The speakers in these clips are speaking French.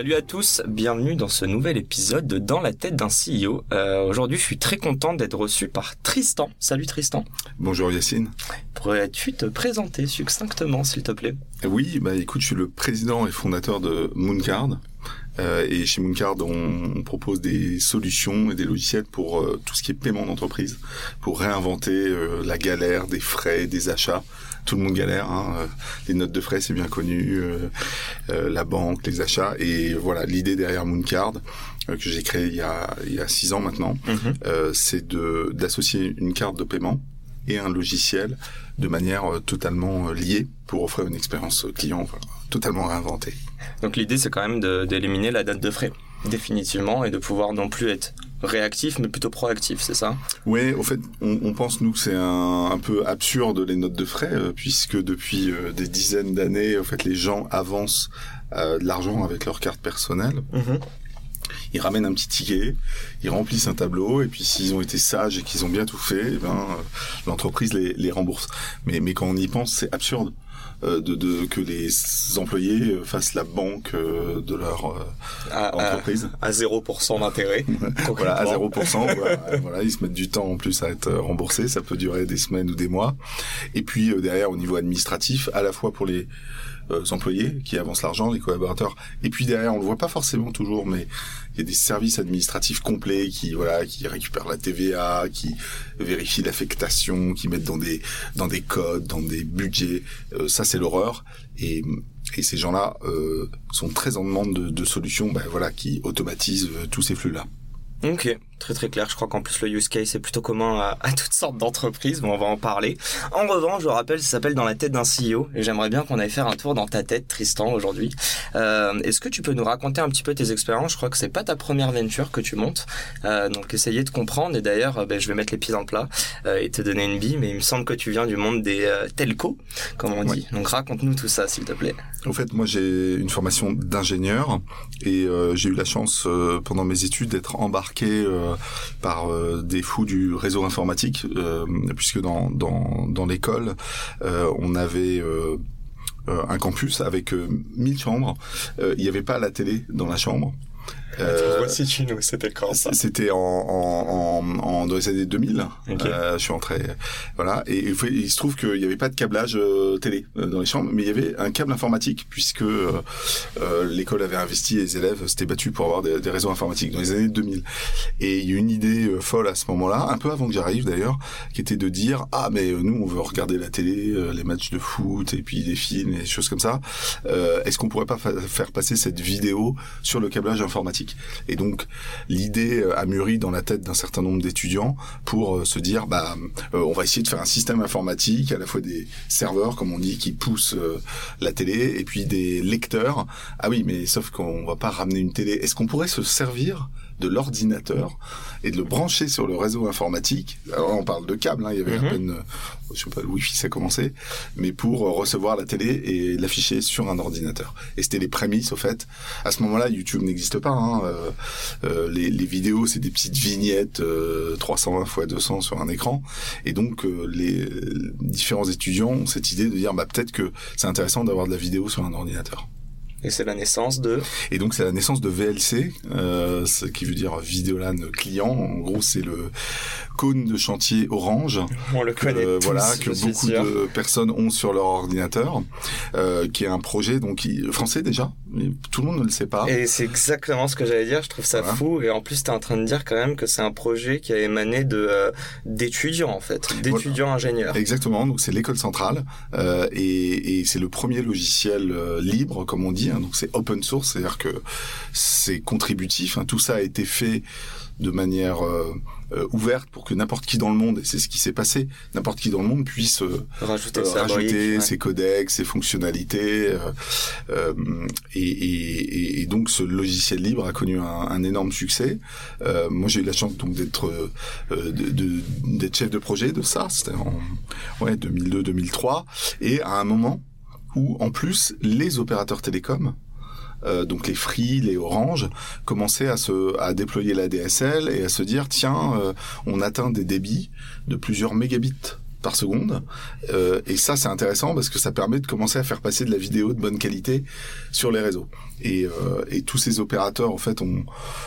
Salut à tous, bienvenue dans ce nouvel épisode de Dans la tête d'un CEO. Euh, Aujourd'hui, je suis très content d'être reçu par Tristan. Salut Tristan. Bonjour Yacine. Pourrais-tu te présenter succinctement, s'il te plaît? Oui, bah écoute, je suis le président et fondateur de Mooncard. Euh, et chez Mooncard, on, on, propose des solutions et des logiciels pour euh, tout ce qui est paiement d'entreprise, pour réinventer la galère des frais, des achats. Tout le monde galère. Hein. Les notes de frais, c'est bien connu. Euh, la banque, les achats. Et voilà, l'idée derrière Mooncard que j'ai créé il y a il y a six ans maintenant, mm-hmm. c'est de d'associer une carte de paiement et un logiciel de manière totalement liée pour offrir une expérience client totalement réinventée. Donc l'idée c'est quand même d'éliminer la date de frais définitivement et de pouvoir non plus être réactif mais plutôt proactif, c'est ça Oui, au fait, on, on pense nous que c'est un, un, peu absurde les notes de frais euh, puisque depuis euh, des dizaines d'années, en fait, les gens avancent euh, de l'argent avec leur carte personnelle. Mmh ils ramènent un petit ticket, ils remplissent un tableau, et puis s'ils ont été sages et qu'ils ont bien tout fait, eh ben, l'entreprise les, les, rembourse. Mais, mais quand on y pense, c'est absurde. Euh, de, de, que les employés fassent la banque euh, de leur euh, à, entreprise à, à 0% d'intérêt. voilà, à 0%. voilà, voilà, ils se mettent du temps en plus à être remboursés. Ça peut durer des semaines ou des mois. Et puis derrière, au niveau administratif, à la fois pour les euh, employés qui avancent l'argent, les collaborateurs. Et puis derrière, on le voit pas forcément toujours, mais des services administratifs complets qui voilà, qui récupèrent la TVA, qui vérifient l'affectation, qui mettent dans des dans des codes, dans des budgets. Euh, ça, c'est l'horreur. Et et ces gens-là euh, sont très en demande de, de solutions, ben, voilà, qui automatisent euh, tous ces flux-là. Ok, très très clair. Je crois qu'en plus le use case est plutôt commun à, à toutes sortes d'entreprises, mais on va en parler. En revanche, je rappelle, ça s'appelle Dans la tête d'un CEO, et j'aimerais bien qu'on aille faire un tour dans ta tête, Tristan, aujourd'hui. Euh, Est-ce que tu peux nous raconter un petit peu tes expériences? Je crois que c'est pas ta première venture que tu montes, euh, donc essayer de comprendre. Et d'ailleurs, ben, je vais mettre les pieds dans le plat euh, et te donner une bille, mais il me semble que tu viens du monde des euh, telcos, comme on dit. Donc raconte-nous tout ça, s'il te plaît. En fait, moi j'ai une formation d'ingénieur et euh, j'ai eu la chance pendant mes études d'être embarqué euh, par euh, des fous du réseau informatique, euh, puisque dans, dans, dans l'école, on avait un campus avec 1000 chambres. il n'y avait pas la télé dans la chambre. Euh, c'était quand ça C'était en, en, en, en, dans les années 2000. Okay. Euh, je suis entré, voilà. Et il, faut, il se trouve qu'il n'y avait pas de câblage euh, télé dans les chambres, mais il y avait un câble informatique puisque l'école avait investi, les élèves s'étaient battus pour avoir des, des, réseaux informatiques dans les années 2000. Et il y a une idée folle à ce moment-là, un peu avant que j'arrive d'ailleurs, qui était de dire ah mais nous on veut regarder la télé, les matchs de foot et puis des films et des choses comme ça. Est-ce qu'on pourrait pas faire passer cette vidéo sur le câblage informatique? Et donc l'idée a mûri dans la tête d'un certain nombre d'étudiants pour euh, se dire bah euh, on va essayer de faire un système informatique à la fois des serveurs comme on dit qui poussent euh, la télé et puis des lecteurs. Ah oui, mais sauf qu'on va pas ramener une télé. Est-ce qu'on pourrait se servir de l'ordinateur et de le brancher sur le réseau informatique. Alors on parle de câble, hein, il y avait mm -hmm. à peine, je sais pas, le Wi-Fi ça commençait, mais pour recevoir la télé et l'afficher sur un ordinateur. Et c'était les prémices au fait. À ce moment-là, YouTube n'existe pas. Hein. Euh, euh, les, les, vidéos, c'est des petites vignettes euh, 320 x 200 sur un écran. Et donc euh, les différents étudiants ont cette idée de dire, bah peut-être que c'est intéressant d'avoir de la vidéo sur un ordinateur. Et c'est la naissance de Et donc c'est la naissance de VLC, euh, ce qui veut dire Videolan client. En gros, c'est le cône de chantier orange. On le connaît euh, tous, voilà que beaucoup sûr. de personnes ont sur leur ordinateur, euh, qui est un projet donc français déjà, mais tout le monde ne le sait pas. Et c'est exactement ce que j'allais dire. Je trouve ça voilà. fou. Et en plus, tu es en train de dire quand même que c'est un projet qui a émané de d'étudiants en fait, d'étudiants voilà. ingénieurs. Exactement. Donc c'est l'école centrale et, et c'est le premier logiciel libre, comme on dit. Hein, donc c'est open source, c'est-à-dire que c'est contributif. Hein, tout ça a été fait de manière euh, euh, ouverte pour que n'importe qui dans le monde, et c'est ce qui s'est passé, n'importe qui dans le monde puisse euh, rajouter, rajouter ses codecs, ses fonctionnalités. Et, et, et, donc ce logiciel libre a connu un, un énorme succès. moi j'ai eu la chance donc d'être d'être chef de projet de ça, c'était en ouais 2002-2003, et à un moment où en plus les opérateurs télécoms euh, donc les Free, les Orange, commençaient à se à déployer la DSL et à se dire tiens, euh, on atteint des débits de plusieurs mégabits par seconde. Euh, et ça, c'est intéressant parce que ça permet de commencer à faire passer de la vidéo de bonne qualité sur les réseaux. Et, euh, et tous ces opérateurs, en fait, ont,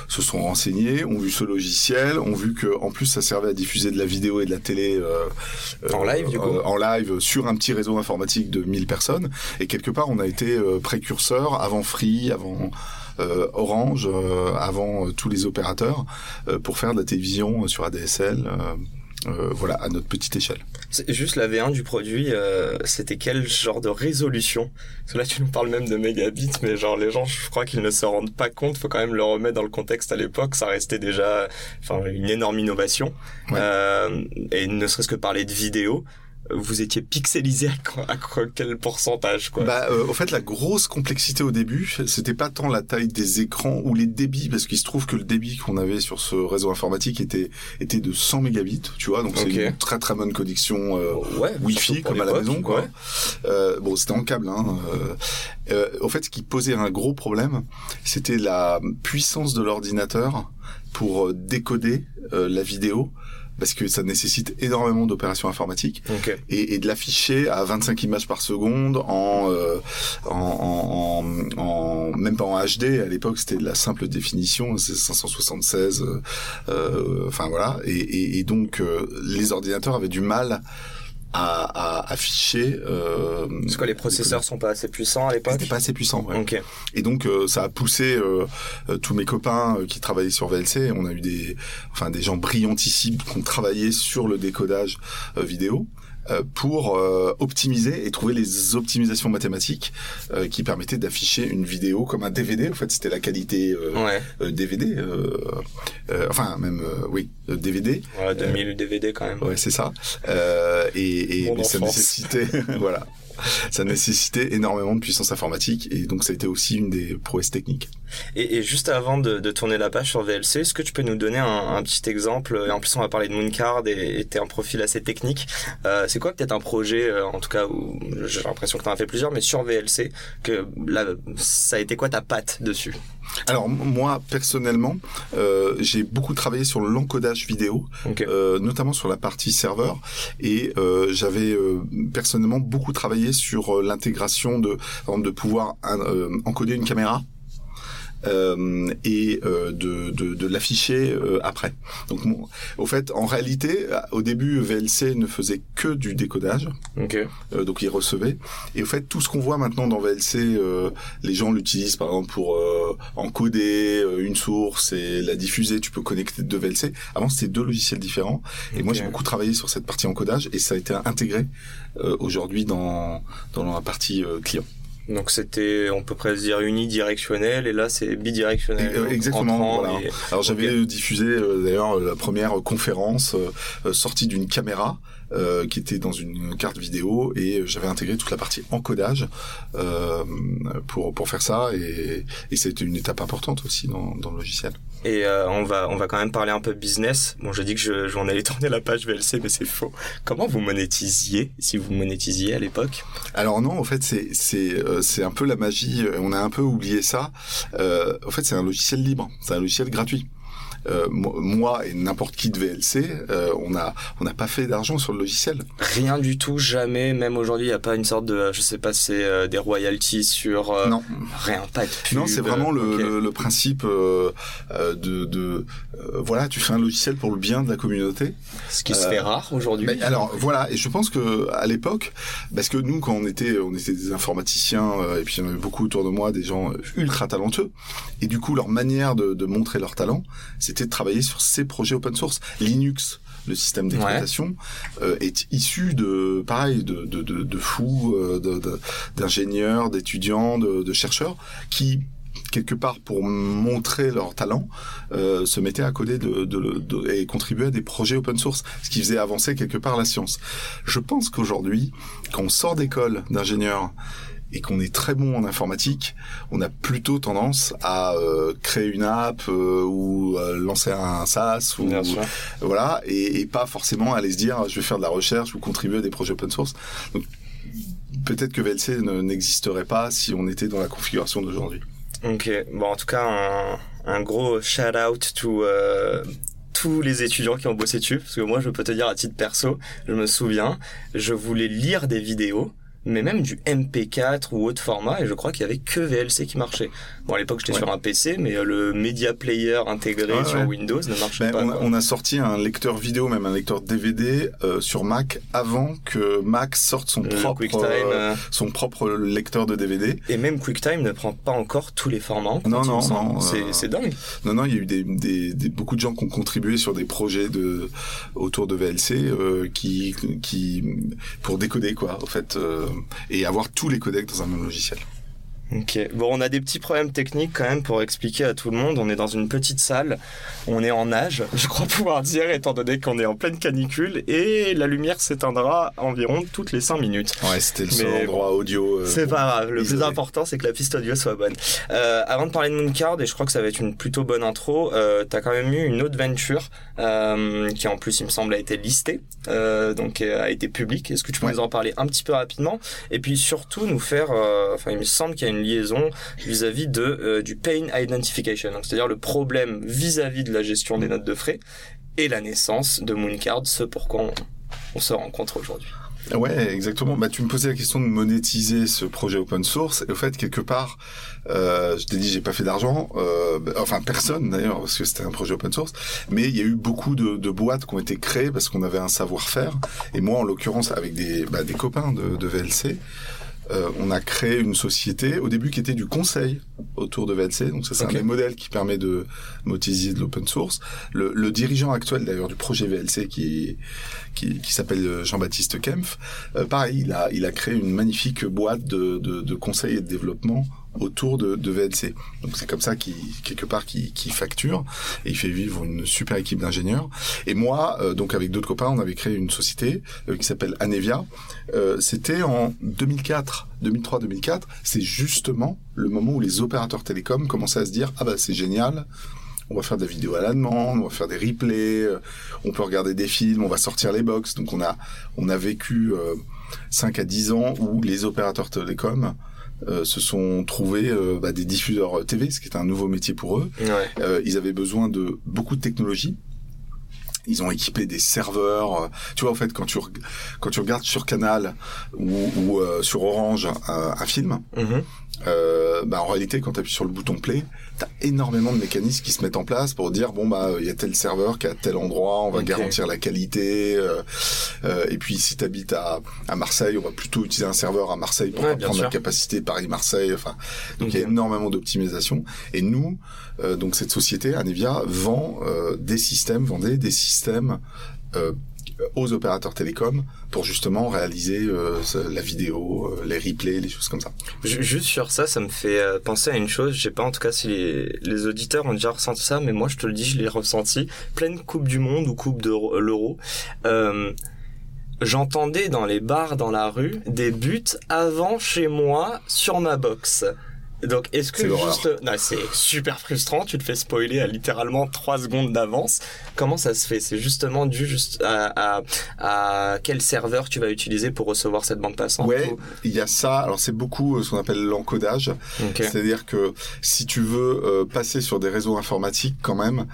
se sont renseignés, ont vu ce logiciel, ont vu que en plus, ça servait à diffuser de la vidéo et de la télé euh, en live, du coup. Euh, en live sur un petit réseau informatique de 1000 personnes. Et quelque part, on a été euh, précurseur avant Free, avant euh, Orange, avant tous les opérateurs, pour faire de la télévision sur ADSL. Euh, voilà, à notre petite échelle. Juste la V1 du produit, euh, c'était quel genre de résolution? Parce que là, tu nous parles même de mégabits, mais genre les gens, je crois qu'ils ne se rendent pas compte. Faut quand même le remettre dans le contexte. À l'époque, ça restait déjà, enfin, une énorme innovation. Euh, et ne serait-ce que parler de vidéo vous étiez pixelisé à, quel pourcentage quoi Bah, euh, au fait, la grosse complexité au début, c'était pas tant la taille des écrans ou les débits, parce qu'il se trouve que le débit qu'on avait sur ce réseau informatique était était de 100 mégabits, tu vois, donc c'est une très très bonne connexion euh, ouais, Wi-Fi comme à la maison, quoi. Euh, bon, c'était en câble. Hein, euh, au fait, ce qui posait un gros problème, c'était la puissance de l'ordinateur pour décoder la vidéo parce que ça nécessite énormément d'opérations informatiques. Et, et, de l'afficher à 25 images par seconde en, euh, en, en, en, même pas en HD à l'époque c'était de la simple définition c'est 576 euh, euh, enfin voilà. Et, et, et donc euh, les ordinateurs avaient du mal à, à afficher. Euh, Parce que les processeurs sont pas assez puissants à l'époque. C'était pas assez puissant. Ouais. Okay. Et donc euh, ça a poussé euh, euh tous mes copains euh, qui travaillaient sur VLC. On a eu des, enfin des gens brillantissimes qui ont travaillé sur le décodage vidéo. Euh, pour euh, optimiser et trouver les optimisations mathématiques euh, qui permettaient d'afficher une vidéo comme un DVD. En fait, c'était la qualité DVD, enfin même oui DVD. Ouais, 2000 DVD quand même. Ouais, c'est ça. et, et mais ça nécessitait, voilà ça nécessitait énormément de puissance informatique et donc ça a été aussi une des prouesses techniques. Et, juste avant de, tourner la page sur VLC, est-ce que tu peux nous donner un, petit exemple Et en plus, on va parler de Mooncard et tu un profil assez technique. Euh, c'est quoi peut-être un projet, euh, en tout cas, j'ai l'impression que tu en as fait plusieurs, mais sur VLC, que ça a été quoi ta patte dessus? Alors moi personnellement, euh, j'ai beaucoup travaillé sur l'encodage vidéo, euh, notamment sur la partie serveur, et euh, j'avais euh, personnellement beaucoup travaillé sur euh, l'intégration de, de pouvoir euh, encoder une caméra euh, et euh, de, de, de l'afficher euh, après. Donc, au fait, en réalité, au début, VLC ne faisait que du décodage. Okay. donc, il recevait. Et au fait, tout ce qu'on voit maintenant dans VLC, les gens l'utilisent par exemple pour encoder une source et la diffuser. Tu peux connecter deux VLC. Avant, c'était deux logiciels différents. Et moi, j'ai beaucoup travaillé sur cette partie encodage et ça a été intégré aujourd'hui dans, dans la partie client. Donc c'était, on peut presque dire unidirectionnel, et là c'est bidirectionnel. Euh, exactement. Voilà. Alors j'avais diffusé euh, d'ailleurs la première conférence euh, sortie d'une caméra euh, qui était dans une carte vidéo et j'avais intégré toute la partie encodage euh, pour pour faire ça et, et c'était une étape importante aussi dans, dans le logiciel. Et euh, on va on va quand même parler un peu business. Bon, je dis que je j'en allais tourner la page VLC, mais c'est faux. Comment vous monétisiez si vous monétisiez à l'époque? Alors non, en fait c'est c'est euh, c'est un peu la magie. On a un peu oublié ça. Euh, en fait, c'est un logiciel libre, c'est un logiciel gratuit. Euh, moi et n'importe qui de VLC, euh, on a on n'a pas fait d'argent sur le logiciel. Rien du tout, jamais. Même aujourd'hui, il n'y a pas une sorte de, je sais pas, c'est euh, des royalties sur. non. Rien, pas de pub. Non, c'est vraiment le, le, principe de, de voilà, tu fais un logiciel pour le bien de la communauté. Ce qui se fait rare aujourd'hui. alors voilà, et je pense que à l'époque, parce que nous quand on était on était des informaticiens et puis il y en avait beaucoup autour de moi des gens ultra talentueux et du coup leur manière de, de montrer leur talent, c'est c'était de travailler sur ces projets open source. Linux, le système d'exploitation, euh, est issu de, pareil, de, de, de, de fous, euh, d'ingénieurs, d'étudiants, de, de chercheurs qui quelque part pour montrer leur talent, euh, se mettaient à coder de, de, de, et contribuaient à des projets open source, ce qui faisait avancer quelque part la science. Je pense qu'aujourd'hui, quand on sort d'école d'ingénieur et qu'on est très bon en informatique, on a plutôt tendance à euh, créer une app euh, ou euh, lancer un SaaS ou voilà et, et, pas forcément aller se dire je vais faire de la recherche ou contribuer à des projets open source. Donc peut-être que VLC n'existerait pas si on était dans la configuration d'aujourd'hui. Ok, bon en tout cas un, un gros shout out to tous les étudiants qui ont bossé dessus parce que moi je peux te dire à titre perso, je me souviens, je voulais lire des vidéos mais même du MP4 ou autre format, et je crois qu'il y avait que VLC qui marchait. Bon, à l'époque, j'étais sur un PC, mais euh, le Media Player intégré sur Windows ne marchait pas. On, a sorti un lecteur vidéo, même un lecteur DVD euh, sur Mac avant que Mac sorte son propre euh, son propre lecteur de DVD. Et même QuickTime ne prend pas encore tous les formats. non, non, non. C'est dingue. Non, non, il y a eu des, des, des, beaucoup de gens qui ont contribué sur des projets de autour de VLC qui qui pour décoder quoi, en fait et avoir tous les codecs dans un même logiciel. Ok. Bon, on a des petits problèmes techniques quand même pour expliquer à tout le monde. On est dans une petite salle, on est en nage, je crois pouvoir dire, étant donné qu'on est en pleine canicule et la lumière s'éteindra environ toutes les 5 minutes. Ouais, c'était le seul endroit audio. Euh, c'est pas grave. Le plus important, c'est que la piste audio soit bonne. Euh, avant de parler de Mooncard, et je crois que ça va être une plutôt bonne intro, euh, t'as quand même eu une autre venture euh, qui en plus, il me semble, a été listée, donc a été publique. Est-ce que tu peux nous en parler un petit peu rapidement? Et puis surtout nous faire, enfin, il me semble qu'il y a une liaison vis-à-vis de euh, du pain identification, c'est-à-dire le problème vis-à-vis de la gestion des notes de frais et la naissance de Mooncard, ce pourquoi on, se rencontre aujourd'hui. Ouais, exactement. Bah, tu me posais la question de monétiser ce projet open source. Et au fait, quelque part, euh, je t'ai dit, j'ai pas fait d'argent. Euh, enfin, personne d'ailleurs, parce que c'était un projet open source. Mais il y a eu beaucoup de, boîtes qui ont été créées parce qu'on avait un savoir-faire. Et moi, en l'occurrence, avec des, bah, copains de VLC, euh, on a créé une société au début qui était du conseil autour de VLC. Donc ça c'est un des modèles qui permet de motiser de l'open source. Le, dirigeant actuel d'ailleurs du projet VLC qui qui, s'appelle Jean-Baptiste Kempf, euh, pareil il a il a créé une magnifique boîte de, de, de conseil et de développement autour de, de VLC. Donc c'est comme ça qu'il quelque part qui, qui facture et il fait vivre une super équipe d'ingénieurs. Et moi, euh, donc avec d'autres copains, on avait créé une société euh, qui s'appelle Anevia. Euh, C'était en 2004, 2003-2004. C'est justement le moment où les opérateurs télécoms commençaient à se dire ah bah c'est génial. On va faire des vidéos à la demande, on va faire des replays, euh, on peut regarder des films, on va sortir les box. Donc on a on a vécu 5 à 10 ans où les opérateurs télécoms euh, se sont trouvés euh, bah, des diffuseurs TV, ce qui est un nouveau métier pour eux. Euh, ils avaient besoin de beaucoup de technologie. Ils ont équipé des serveurs. Tu vois, en fait, quand tu quand tu regardes sur Canal ou, ou sur Orange un, film, euh, bah en réalité, quand tu appuies sur le bouton play, tu as énormément de mécanismes qui se mettent en place pour dire bon bah il y a tel serveur qui à tel endroit, on va garantir la qualité. Euh, euh, et puis si tu habites à, à Marseille, on va plutôt utiliser un serveur à Marseille pour prendre la capacité Paris-Marseille. Enfin, donc il y a énormément d'optimisation. Et nous, euh, donc cette société, Anevia, vend euh, des systèmes, vendait des systèmes aux opérateurs télécoms pour justement réaliser euh, la vidéo, euh, les replays, les choses comme ça. Juste sur ça, ça me fait euh, penser à une chose. Je sais pas en tout cas si les, auditeurs ont déjà ressenti ça, mais moi je te le dis, je l'ai ressenti. Pleine Coupe du Monde ou Coupe de l'Euro. J'entendais dans les bars dans la rue des buts avant chez moi sur ma box. Donc, est-ce que juste, non, c'est super frustrant. Tu te fais spoiler à littéralement 3 secondes d'avance. Comment ça se fait? C'est justement dû juste à, à, à, quel serveur tu vas utiliser pour recevoir cette bande passante. Ouais, il y a ça. Alors, c'est beaucoup euh, ce qu'on appelle l'encodage. C'est-à-dire que si tu veux euh, passer sur des réseaux informatiques, quand même,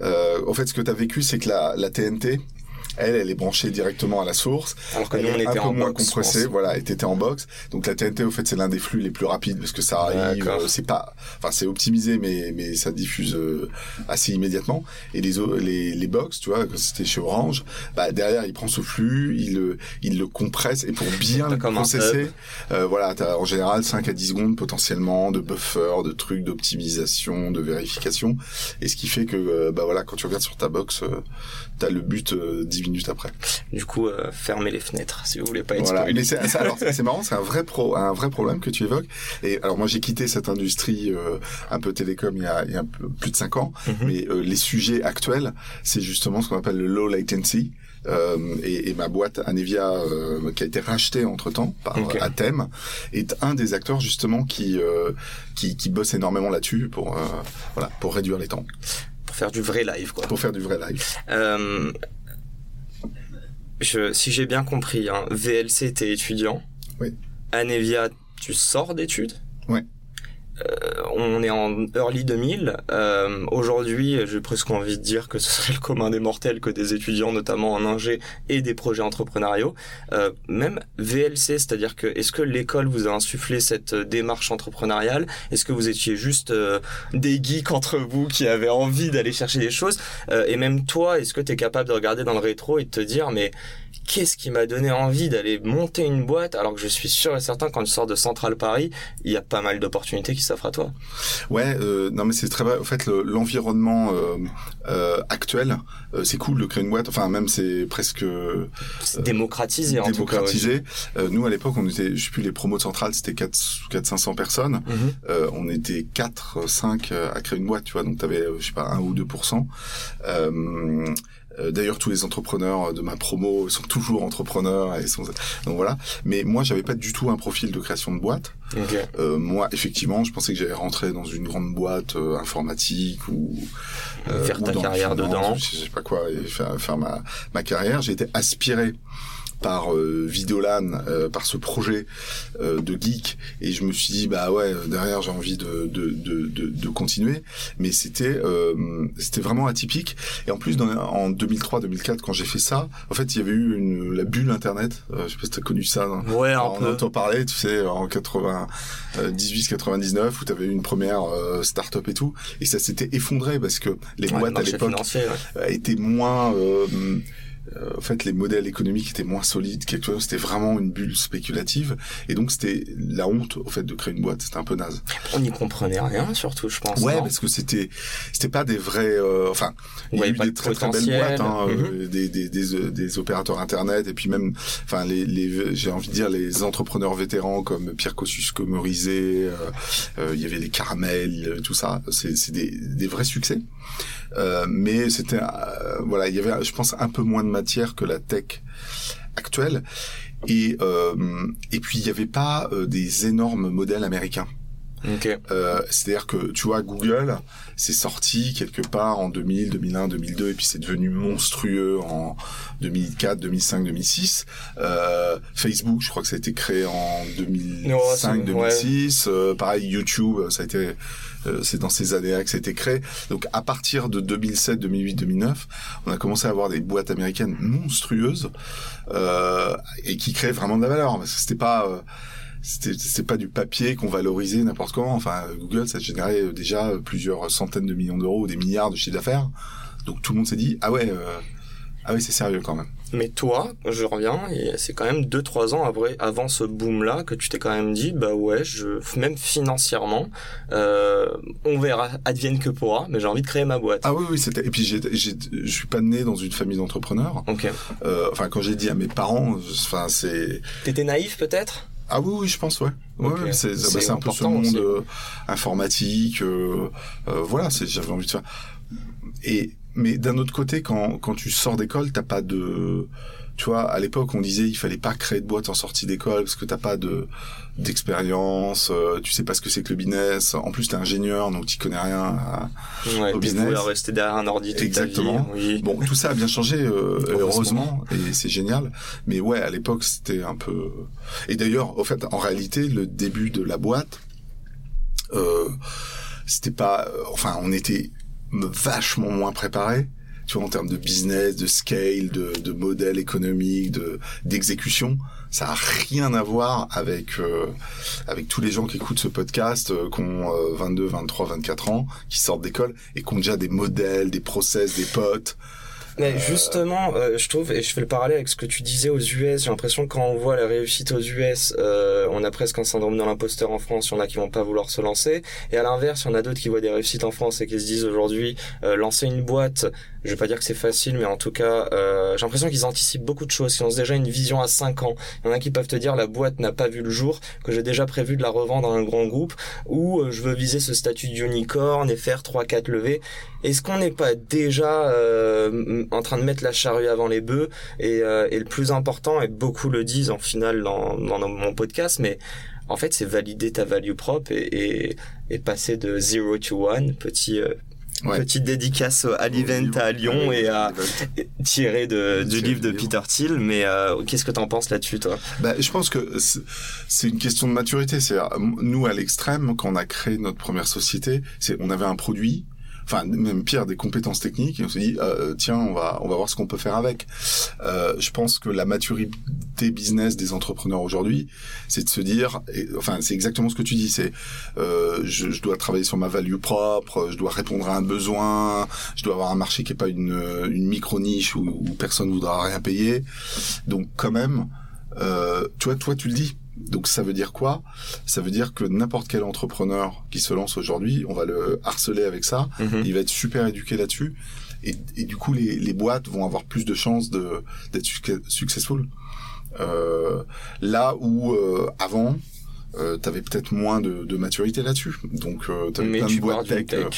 euh, en fait, ce que tu as vécu, c'est que la, la TNT, elle, elle est branchée directement à la source. Alors que nous, on était un peu moins compressée, voilà, et t'étais en box. Donc la TNT, au fait, c'est l'un des flux les plus rapides parce que ça arrive, euh, c'est pas, enfin, c'est optimisé, mais mais ça diffuse euh, assez immédiatement. Et les les les box, tu vois, quand c'était chez Orange, bah derrière, il prend ce flux, il le il le compresse et pour bien le processer, euh, voilà, t'as en général 5 à 10 secondes potentiellement de buffer, de trucs d'optimisation, de vérification, et ce qui fait que bah voilà, quand tu regardes sur ta box, t'as le but 10 minutes après. Du coup, fermez les fenêtres si vous voulez pas être voilà. Mais c'est, c'est marrant, c'est un vrai pro, un vrai problème que tu évoques. Et alors moi j'ai quitté cette industrie un peu télécom il y a, il y a un peu plus de cinq ans, mhm. mais les sujets actuels, c'est justement ce qu'on appelle le low latency. Euh, et, et, ma boîte Anevia, euh, qui a été rachetée entre temps par okay. Atem, est un des acteurs justement qui euh, qui, qui bosse énormément là-dessus pour euh, voilà pour réduire les temps. Pour faire du vrai live quoi. Pour faire du vrai live. Je, si j'ai bien compris, hein, VLC t'es étudiant. Oui. Anevia, tu sors d'études? Oui. Euh, on est en early 2000. Euh, Aujourd'hui, j'ai presque envie de dire que ce serait le commun des mortels que des étudiants, notamment en ingé, et des projets entrepreneuriaux. Euh, même VLC, c'est-à-dire que est-ce que l'école vous a insufflé cette démarche entrepreneuriale? Est-ce que vous étiez juste euh, des geeks entre vous qui avaient envie d'aller chercher des choses? Euh, Et même toi, est-ce que tu es capable de regarder dans le rétro et de te dire mais qu'est-ce qui m'a donné envie d'aller monter une boîte? Alors que je suis sûr et certain quand tu sors de Central Paris, il y a pas mal d'opportunités qui s'offrent à toi. Ouais, euh, non mais c'est très vrai. En fait, l'environnement euh, euh, actuel, c'est cool de créer une boîte. Enfin, même c'est presque démocratisé. En démocratisé. Tout cas, nous à l'époque, on était, je sais plus, les promos de Central, c'était 4 4 500 personnes. Mm on était 4 5 à créer une boîte, tu vois. Donc tu avais je sais pas 1 ou 2 euh, euh, d'ailleurs, tous les entrepreneurs de ma promo sont toujours entrepreneurs et sont donc voilà. Mais moi, j'avais pas du tout un profil de création de boîte. Euh, moi, effectivement, je pensais que j'allais rentrer dans une grande boîte euh, informatique ou faire ta carrière dedans. Je sais pas quoi, et faire, faire ma ma carrière. J'ai été aspiré par euh, Videolan, euh, par ce projet euh, de geek, et je me suis dit bah ouais derrière j'ai envie de de, de, de, de continuer, mais c'était euh, c'était vraiment atypique. Et en plus dans, en 2003-2004 quand j'ai fait ça, en fait il y avait eu une la bulle internet. Euh, je sais pas si t'as connu ça. Hein. Ouais un on entend parler, tu sais en 98-99 où t'avais eu une première start-up et tout, et ça s'était effondré parce que les boîtes à l'époque ouais. étaient moins euh, en fait les modèles économiques étaient moins solides quelque chose c'était vraiment une bulle spéculative. Et donc c'était la honte au fait de créer une boîte. C'était un peu naze. On n'y comprenait rien surtout je pense ouais parce que c'était c'était pas des vrais euh, enfin il y a eu des très très belles boîtes hein, mm -hmm. des, des, des, des, opérateurs internet et puis même enfin les, les j'ai envie de dire les entrepreneurs vétérans comme Pierre Kosciusko Morizet euh, euh, il y avait des caramels tout ça. C'est des, des vrais succès. euh, mais c'était euh, voilà, il y avait, je pense, un peu moins de matière que la tech actuelle. Et euh, et puis il n'y avait pas des énormes modèles américains. Okay. Euh, C'est-à-dire que tu vois Google, c'est sorti quelque part en 2000, 2001, 2002 et puis c'est devenu monstrueux en 2004, 2005, 2006. Euh, Facebook, je crois que ça a été créé en 2005, 2006. Ouais. Euh, pareil YouTube, ça a été euh, c'est dans ces années-là que ça a été créé. Donc à partir de 2007, 2008, 2009, on a commencé à avoir des boîtes américaines monstrueuses euh, et qui créaient vraiment de la valeur parce que c'était pas euh, c'était pas du papier qu'on valorisait n'importe comment. Enfin, Google, ça générait euh, déjà plusieurs centaines de millions d'euros des milliards de chiffre d'affaires. Donc tout le monde s'est dit ah ouais, euh, ah oui c'est sérieux quand même. Mais toi, je reviens et c'est quand même deux trois ans après, avant ce boom là que tu t'es quand même dit bah ouais, je même financièrement, euh, on verra advienne que pourra, mais j'ai envie de créer ma boîte. Ah oui oui c'était et puis j'ai je suis pas né dans une famille d'entrepreneurs. Ok. Euh, enfin quand j'ai dit à mes parents, enfin c'est. T'étais naïf peut-être? Ah oui, oui, je pense, ouais. Ouais, okay. c'est bah, un peu ce monde euh, informatique. Euh, euh, voilà, j'avais envie de faire. Et mais d'un autre côté, quand quand tu sors d'école, t'as pas de tu vois, à l'époque, on disait il fallait pas créer de boîte en sortie d'école parce que t'as pas de d'expérience, euh, tu sais pas ce que c'est que le business. En plus, t'es ingénieur, donc tu connais rien à, ouais, au business. rester derrière un ordi toute Exactement. Ta vie, oui. Bon, tout ça a bien changé, euh, heureusement, et c'est génial. Mais ouais, à l'époque, c'était un peu. Et d'ailleurs, au fait, en réalité, le début de la boîte, euh, c'était pas. Enfin, on était vachement moins préparé tu vois, en termes de business, de scale, de, de modèle économique, de d'exécution, ça a rien à voir avec euh, avec tous les gens qui écoutent ce podcast, euh, qui ont euh, 22, 23, 24 ans, qui sortent d'école et qui ont déjà des modèles, des process, des potes. Mais justement, euh, je trouve, et je fais le parallèle avec ce que tu disais aux US, j'ai l'impression que quand on voit la réussite aux US, euh, on a presque un syndrome de l'imposteur en France, il y en a qui vont pas vouloir se lancer. Et à l'inverse, il y en a d'autres qui voient des réussites en France et qui se disent aujourd'hui, euh, lancer une boîte, je vais pas dire que c'est facile, mais en tout cas, euh, j'ai l'impression qu'ils anticipent beaucoup de choses, qu'ils ont déjà une vision à 5 ans. Il y en a qui peuvent te dire la boîte n'a pas vu le jour, que j'ai déjà prévu de la revendre à un grand groupe, ou euh, je veux viser ce statut d'unicorn et faire 3-4 levées. Est-ce qu'on n'est pas déjà euh, en train de mettre la charrue avant les bœufs? Et, euh, et, le plus important, et beaucoup le disent en final dans, dans mon podcast, mais en fait, c'est valider ta value propre et, et, et passer de 0 to 1, petit Petite dédicace à l'event à Lyon et à tirer de, du livre de Peter Thiel. Mais euh, qu'est-ce que tu en penses là-dessus, toi? Bah, Je pense que c'est une question de maturité. C'est nous à l'extrême quand on a créé notre première société, c'est on avait un produit enfin même pire des compétences techniques et on s'est dit euh, tiens on va on va voir ce qu'on peut faire avec. Euh, je pense que la maturité business des entrepreneurs aujourd'hui c'est de se dire enfin c'est exactement ce que tu dis c'est euh, je, je, dois travailler sur ma value propre je dois répondre à un besoin je dois avoir un marché qui est pas une, une micro niche où, où personne voudra rien payer. Donc quand même euh, toi toi tu le dis donc ça veut dire quoi? Ça veut dire que n'importe quel entrepreneur qui se lance aujourd'hui, on va le harceler avec ça, mhm. il va être super éduqué là-dessus, et, et, du coup les, les, boîtes vont avoir plus de chances de d'être successful. Euh, là où euh, avant, euh, tu avais peut-être moins de, de maturité là-dessus. Donc euh, tu avais plein de boîtes tech. Euh,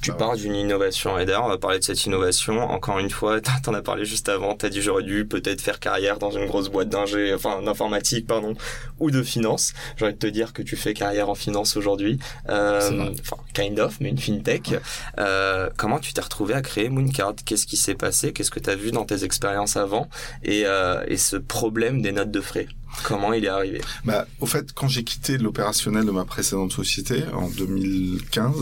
tu pars d'une innovation et d'ailleurs on va parler de cette innovation. Encore une fois t'en as parlé juste avant. T'as dit j'aurais dû peut-être faire carrière dans une grosse boîte d'ingé enfin d'informatique pardon ou de finance. J'ai envie de te dire que tu fais carrière en finance aujourd'hui. Euh, enfin kind of mais une fintech. Euh, comment tu t'es retrouvé à créer Mooncard? Qu'est-ce qui s'est passé? Qu'est-ce que tu as vu dans tes expériences avant? Et, euh, et ce problème des notes de frais? Comment il est arrivé Bah, au fait, quand j'ai quitté l'opérationnel de ma précédente société en 2015,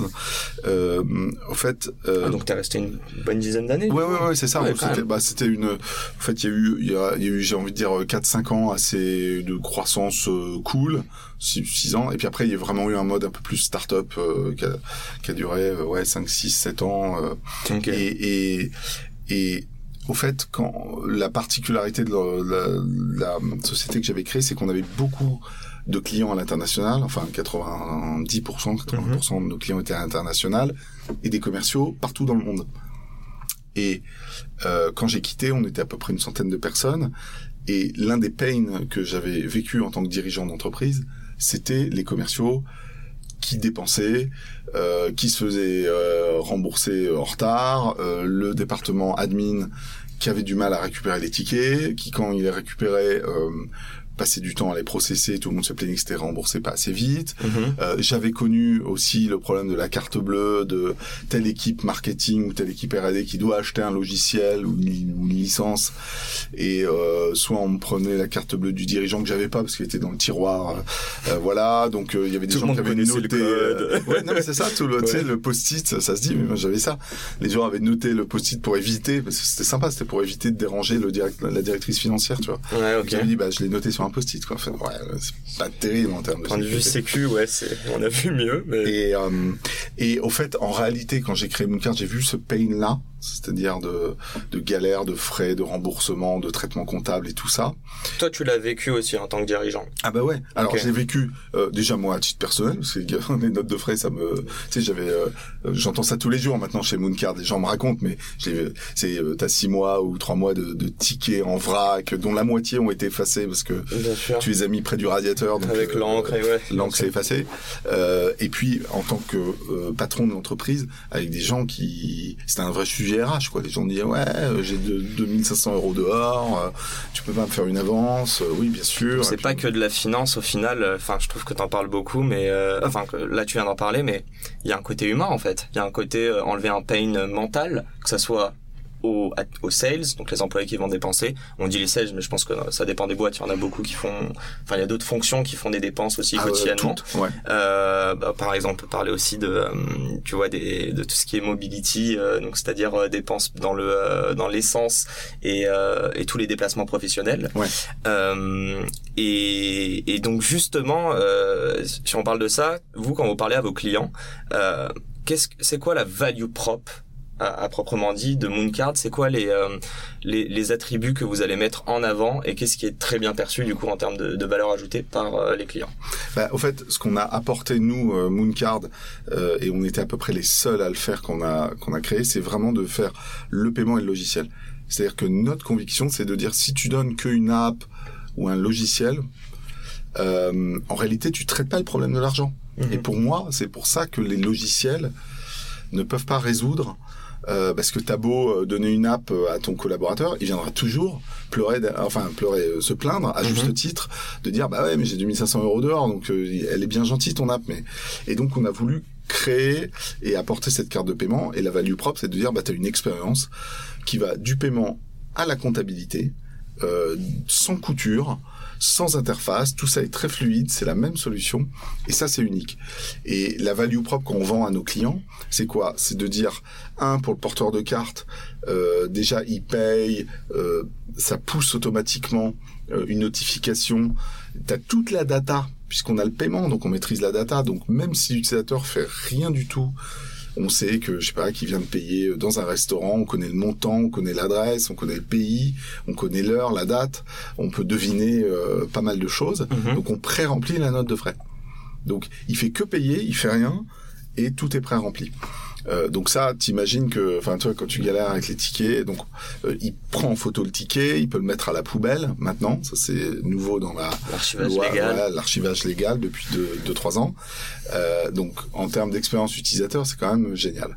euh, au fait. Euh, ah, donc t'es resté une bonne dizaine d'années. Ouais, ouais, ouais, c'est ça. c'était, bah, c'était une. En fait, il y a eu, il y a, eu, j'ai envie de dire 4-5 ans assez de croissance euh, cool, 6, ans, et puis après il y a vraiment eu un mode un peu plus start-up euh, qui, a, qui, a, duré ouais 5, 6, 7 ans. Okay. Et, et et au fait, quand la particularité de la, société que j'avais créée, c'est qu'on avait beaucoup de clients à l'international, enfin 90%, 80% de nos clients étaient internationaux et des commerciaux partout dans le monde. Et euh, quand j'ai quitté, on était à peu près une centaine de personnes. Et l'un des pains que j'avais vécu en tant que dirigeant d'entreprise, c'était les commerciaux qui dépensait, euh, qui se faisait euh, rembourser en retard, euh, le département admin qui avait du mal à récupérer les tickets, qui quand il les récupérait passer du temps à les processer, tout le monde se plaignait que c'était remboursé pas assez vite. Mhm. euh, J'avais connu aussi le problème de la carte bleue, de telle équipe marketing ou telle équipe R&D qui doit acheter un logiciel ou une, licence, et euh, soit on me prenait la carte bleue du dirigeant que j'avais pas parce qu'elle était dans le tiroir, euh, voilà. Donc euh, il y avait des gens qui avaient noté. Le ouais, non mais c'est ça, tout le, ouais. le post-it, ça, ça, se dit, mais moi j'avais ça. Les gens avaient noté le post-it pour éviter, parce que c'était sympa, c'était pour éviter de déranger le direct, la directrice financière, tu vois. Ouais, ok. J'avais dit, bah je l'ai noté sur un post-it quoi. Enfin, ouais, c'est pas terrible en termes de point de vue sécu, ouais, c'est on a vu mieux. Mais... Et euh, et au fait, en réalité, quand j'ai créé Mooncard, j'ai vu ce pain là c'est-à-dire de, de galères, de frais, de remboursement, de traitement comptable et tout ça. Toi, tu l'as vécu aussi en tant que dirigeant. Ah bah ouais. Alors okay. j'ai vécu euh, déjà moi à titre personnel, parce que les notes de frais, ça me, tu sais, j'avais, euh, j'entends ça tous les jours maintenant chez Mooncard. Les gens me racontent, mais c'est euh, t'as six mois ou trois mois de, de, tickets en vrac, dont la moitié ont été effacés parce que tu les as mis près du radiateur. Donc, Avec l'encre, ouais. L'encre s'est effacée. et puis en tant que patron de l'entreprise, avec des gens qui, c'était un vrai sujet Quoi. Les gens disent ouais, euh, j'ai 2500 euros dehors, euh, tu peux pas me faire une avance euh, Oui, bien sûr. C'est pas que de la finance au final. Enfin, je trouve que t'en parles beaucoup, mais enfin là tu viens d'en parler, mais il y a un côté humain en fait. Il y a un côté enlever un pain mental, que ça soit aux, aux, sales, donc les employés qui vont dépenser. On dit les sales, mais je pense que ça dépend des boîtes. Il y en a beaucoup qui font, enfin il y a d'autres fonctions qui font des dépenses aussi ah, quotidiennement. Ouais, euh, bah, par exemple, on peut parler aussi de, euh, tu vois, des, de tout ce qui est mobility, euh, donc c'est-à-dire euh, dépenses dans le euh, dans l'essence et, et tous les déplacements professionnels. Ouais. et, et donc justement, si on parle de ça, vous quand vous parlez à vos clients, qu'est-ce c'est quoi la value propre à, proprement dit de Mooncard, c'est quoi les, euh, les, les attributs que vous allez mettre en avant et qu'est-ce qui est très bien perçu du coup en termes de, de valeur ajoutée par euh, les clients? Bah, Au fait, ce qu'on a apporté nous, euh, Mooncard, euh, et on était à peu près les seuls à le faire qu'on a qu'on a créé, c'est vraiment de faire le paiement et le logiciel. C'est-à-dire que notre conviction, c'est de dire si tu donnes qu'une app ou un logiciel, euh, en réalité, tu traites pas le problème de l'argent. Mhm. Et pour moi, c'est pour ça que les logiciels ne peuvent pas résoudre euh, parce que t'as beau euh, donner une app euh, à ton collaborateur, il viendra toujours pleurer, enfin pleurer, se plaindre à juste mhm. titre, de dire bah ouais mais j'ai 2500 euros dehors, donc elle est bien gentille ton app, mais et donc on a voulu créer et apporter cette carte de paiement et la value propre, c'est de dire bah t'as une expérience qui va du paiement à la comptabilité, sans couture, sans interface, tout ça est très fluide, c'est la même solution, et ça c'est unique. Et la value propre qu'on vend à nos clients, c'est quoi? C'est de dire, un, pour le porteur de carte, euh, déjà il paye, euh, ça pousse automatiquement euh, une notification, tu as toute la data, puisqu'on a le paiement, donc on maîtrise la data, donc même si l'utilisateur fait rien du tout, on sait que je sais pas qui vient de payer dans un restaurant, on connaît le montant, on connaît l'adresse, on connaît le pays, on connaît l'heure, la date, on peut deviner euh, pas mal de choses. Mhm. Donc on pré-remplit la note de frais. Donc il fait que payer, il fait rien et tout est pré-rempli. Euh, donc ça, t'imagines que, enfin toi, quand tu galères avec les tickets, donc euh, il prend en photo le ticket, il peut le mettre à la poubelle maintenant. Ça c'est nouveau dans la l'archivage légal, l'archivage légal depuis deux, deux trois ans. Euh, donc en termes d'expérience utilisateur, c'est quand même génial.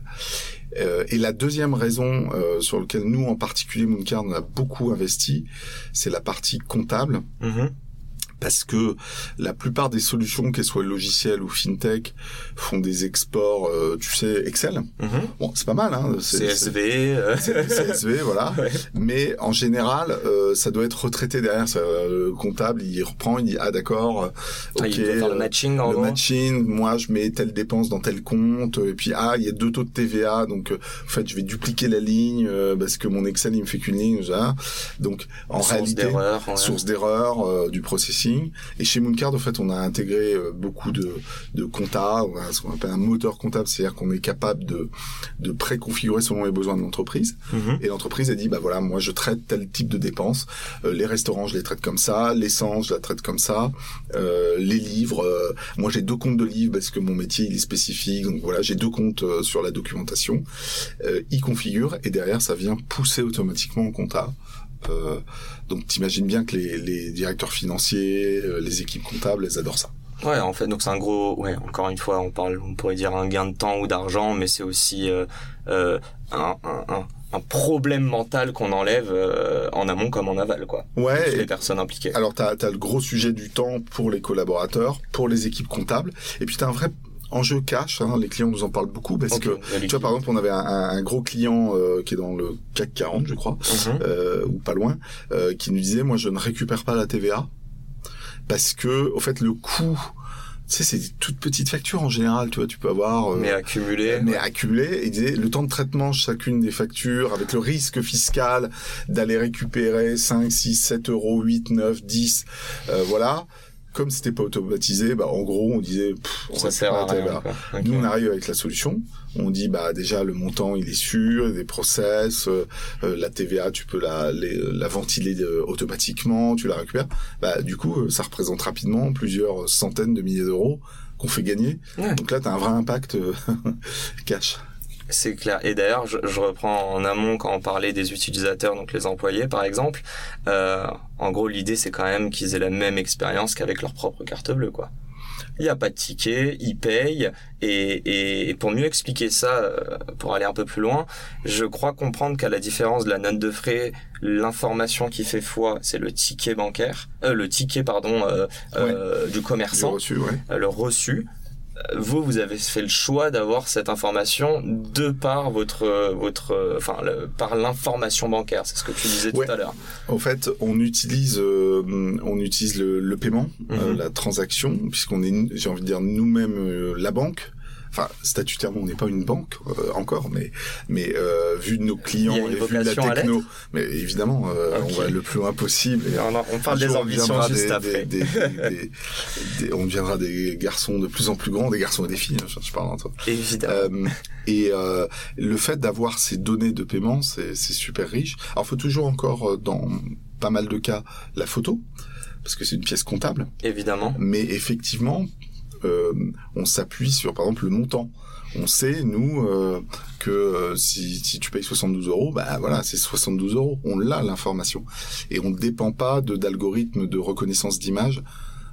Euh, et la deuxième raison euh, sur laquelle nous en particulier Mooncard on a beaucoup investi, c'est la partie comptable. Mm-hmm parce que la plupart des solutions, qu'elles soient logicielles ou fintech, font des exports, euh, tu sais, Excel. Mhm. Bon, c'est pas mal, hein. CSV. CSV, voilà. Mais en général, euh, ça doit être retraité derrière. Ça, le comptable, il reprend, il dit ah d'accord, euh, ah, ok. faire le matching. En le matching. Moi, je mets telle dépense dans tel compte. Et puis ah, il y a deux taux de TVA, donc en fait, je vais dupliquer la ligne parce que mon Excel il me fait qu'une ligne. Donc en source réalité, source d'erreur du et chez Mooncard, en fait, on a intégré euh, beaucoup de, de compta, ce qu'on appelle un moteur comptable, c'est-à-dire qu'on est capable de, de préconfigurer selon les besoins de l'entreprise. Mhm. Et l'entreprise a dit, bah voilà, moi je traite tel type de dépenses. Euh, les restaurants, je les traite comme ça. L'essence, je la traite comme ça. Euh, les livres, moi j'ai deux comptes de livres parce que mon métier il est spécifique. Donc voilà, j'ai deux comptes sur la documentation. il configure et derrière ça vient pousser automatiquement en compta. Euh, donc t'imagines bien que les, les directeurs financiers, euh, les équipes comptables, elles adorent ça. Ouais, en fait, donc c'est un gros, ouais, encore une fois, on parle, on pourrait dire un gain de temps ou d'argent, mais c'est aussi euh, euh un, un, un, problème mental qu'on enlève en amont comme en aval, quoi. Ouais. les personnes impliquées. Alors t'as as le gros sujet du temps pour les collaborateurs, pour les équipes comptables, et puis t'as un vrai enjeu cash, hein, les clients nous en parlent beaucoup parce que tu vois par exemple on avait un, un gros client euh, qui est dans le CAC 40 je crois mhm. euh, ou pas loin euh, qui nous disait moi je ne récupère pas la TVA parce que au fait le coût tu sais, c'est des toutes petites factures en général, tu vois, tu peux avoir... mais accumulé. Mais accumulé. Et disait, le temps de traitement chacune des factures, avec le risque fiscal d'aller récupérer 5, 6, 7 euros, 8, 9, 10, voilà comme c'était pas automatisé, bah en gros on disait on ça sert à rien. Nous on arrive avec la solution. On dit bah déjà le montant il est sûr, des process, euh, euh, la TVA tu peux la la ventiler euh, automatiquement, tu la récupères. Bah du coup ça représente rapidement plusieurs centaines de milliers d'euros qu'on fait gagner. Donc là tu as un vrai impact cash. C'est clair. Et d'ailleurs, je, je, reprends en amont quand on parlait des utilisateurs, donc les employés par exemple. Euh, en gros, l'idée c'est quand même qu'ils aient la même expérience qu'avec leur propre carte bleue, quoi. Il n'y a pas de ticket, ils payent. Et, et pour mieux expliquer ça, euh, pour aller un peu plus loin, je crois comprendre qu'à la différence de la note de frais, l'information qui fait foi, c'est le ticket bancaire, euh, le ticket pardon euh, euh du commerçant, le reçu, ouais. Euh, le reçu vous, vous avez fait le choix d'avoir cette information de par votre, votre, enfin, par l'information bancaire. C'est ce que tu disais tout à l'heure. En fait, on utilise, euh, on utilise le, paiement, euh, mhm. la transaction, puisqu'on est, j'ai envie de dire, nous-mêmes euh, la banque enfin statutairement on n'est pas une banque euh, encore, mais mais euh, vu de nos clients et vu de la techno, mais évidemment euh, on va le plus loin possible. Et on, parle des ambitions juste après. on deviendra des garçons de plus en plus grands, des garçons et des filles. Hein, je, parle entre. Évidemment. et le fait d'avoir ces données de paiement, c'est super riche. Alors faut toujours encore dans pas mal de cas la photo parce que c'est une pièce comptable. Évidemment. Mais effectivement, euh, on s'appuie sur, par exemple, le montant. On sait, nous, euh, que euh, si, si tu payes 72 euros, bah voilà, c'est 72 euros. On l'a l'information et on ne dépend pas de d'algorithmes de reconnaissance d'image.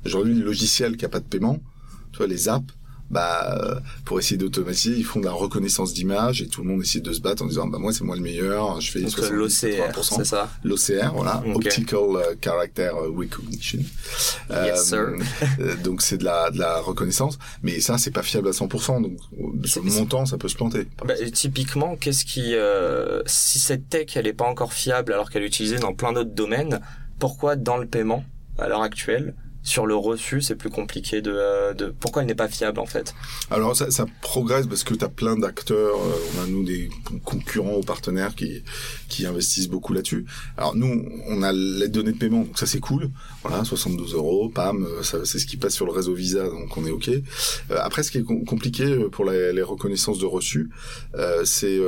Aujourd'hui, le logiciel qui a pas de paiement, tu vois, les apps, bah euh, pour essayer d'automatiser, ils font de la reconnaissance d'image et tout le monde essaie de se battre en disant bah moi c'est moi le meilleur, je fais l'OCR, c'est ça L'OCR, voilà, Optical euh, Character Recognition. Yes, euh, donc c'est de la de la reconnaissance, mais ça c'est pas fiable à 100%, donc sur le montant ça peut se planter. Bah, typiquement, qu'est-ce qui si cette tech elle est pas encore fiable alors qu'elle est utilisée dans plein d'autres domaines, pourquoi dans le paiement à l'heure actuelle sur le reçu, c'est plus compliqué de, euh, de... Pourquoi il n'est pas fiable en fait Alors ça, ça progresse parce que tu as plein d'acteurs, euh, on a nous des concurrents ou partenaires qui, qui investissent beaucoup là-dessus. Alors nous, on a les données de paiement, donc ça c'est cool. Voilà, 72 euros, pam, euh, ça c'est ce qui passe sur le réseau Visa, donc on est ok. après, ce qui est compliqué pour les, les reconnaissances de reçu, c'est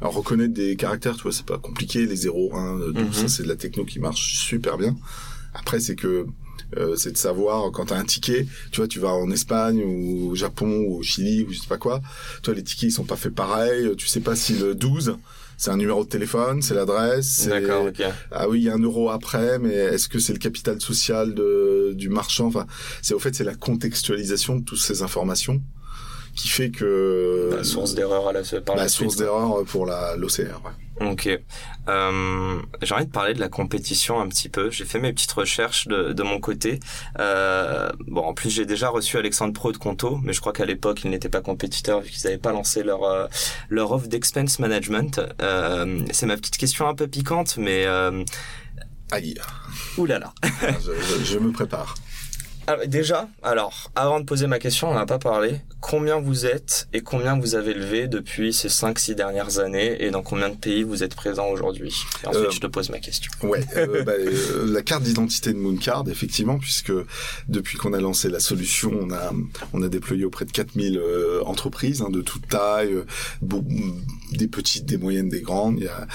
alors reconnaître des caractères, tu vois, c'est pas compliqué, les 0, 1, 2, ça c'est de la techno qui marche super bien. Après, c'est que euh, c'est de savoir quand tu as un ticket, tu vois, tu vas en Espagne ou au Japon ou au Chili ou je sais pas quoi, toi les tickets ils sont pas faits pareil, tu sais pas si le 12 c'est un numéro de téléphone, c'est l'adresse. D'accord, ok. Ah oui, il y a un euro après, mais est-ce que c'est le capital social de, du marchand? Enfin, c'est au fait c'est la contextualisation de toutes ces informations qui fait que la source d'erreur à la par la, source d'erreur pour la l'OCR. Ouais. Ok. Euh, j'ai envie de parler de la compétition un petit peu. J'ai fait mes petites recherches de, de mon côté. Euh, bon, en plus j'ai déjà reçu Alexandre Pro de Conto, mais je crois qu'à l'époque ils n'étaient pas compétiteurs vu qu'ils n'avaient pas lancé leur euh, leur offre d'expense management. C'est ma petite question un peu piquante, mais aïe. Ouh là là. je, je me prépare. Ah, déjà, alors, avant de poser ma question, on n'a pas parlé. Combien vous êtes et combien vous avez levé depuis ces 5-6 dernières années et dans combien de pays vous êtes présent aujourd'hui? Ensuite, euh, je te pose ma question. Ouais, euh, bah, euh, la carte d'identité de Mooncard, effectivement, puisque depuis qu'on a lancé la solution, on a, on a déployé auprès de 4000 entreprises hein, de toute taille, des petites, des moyennes, des grandes. Il y a,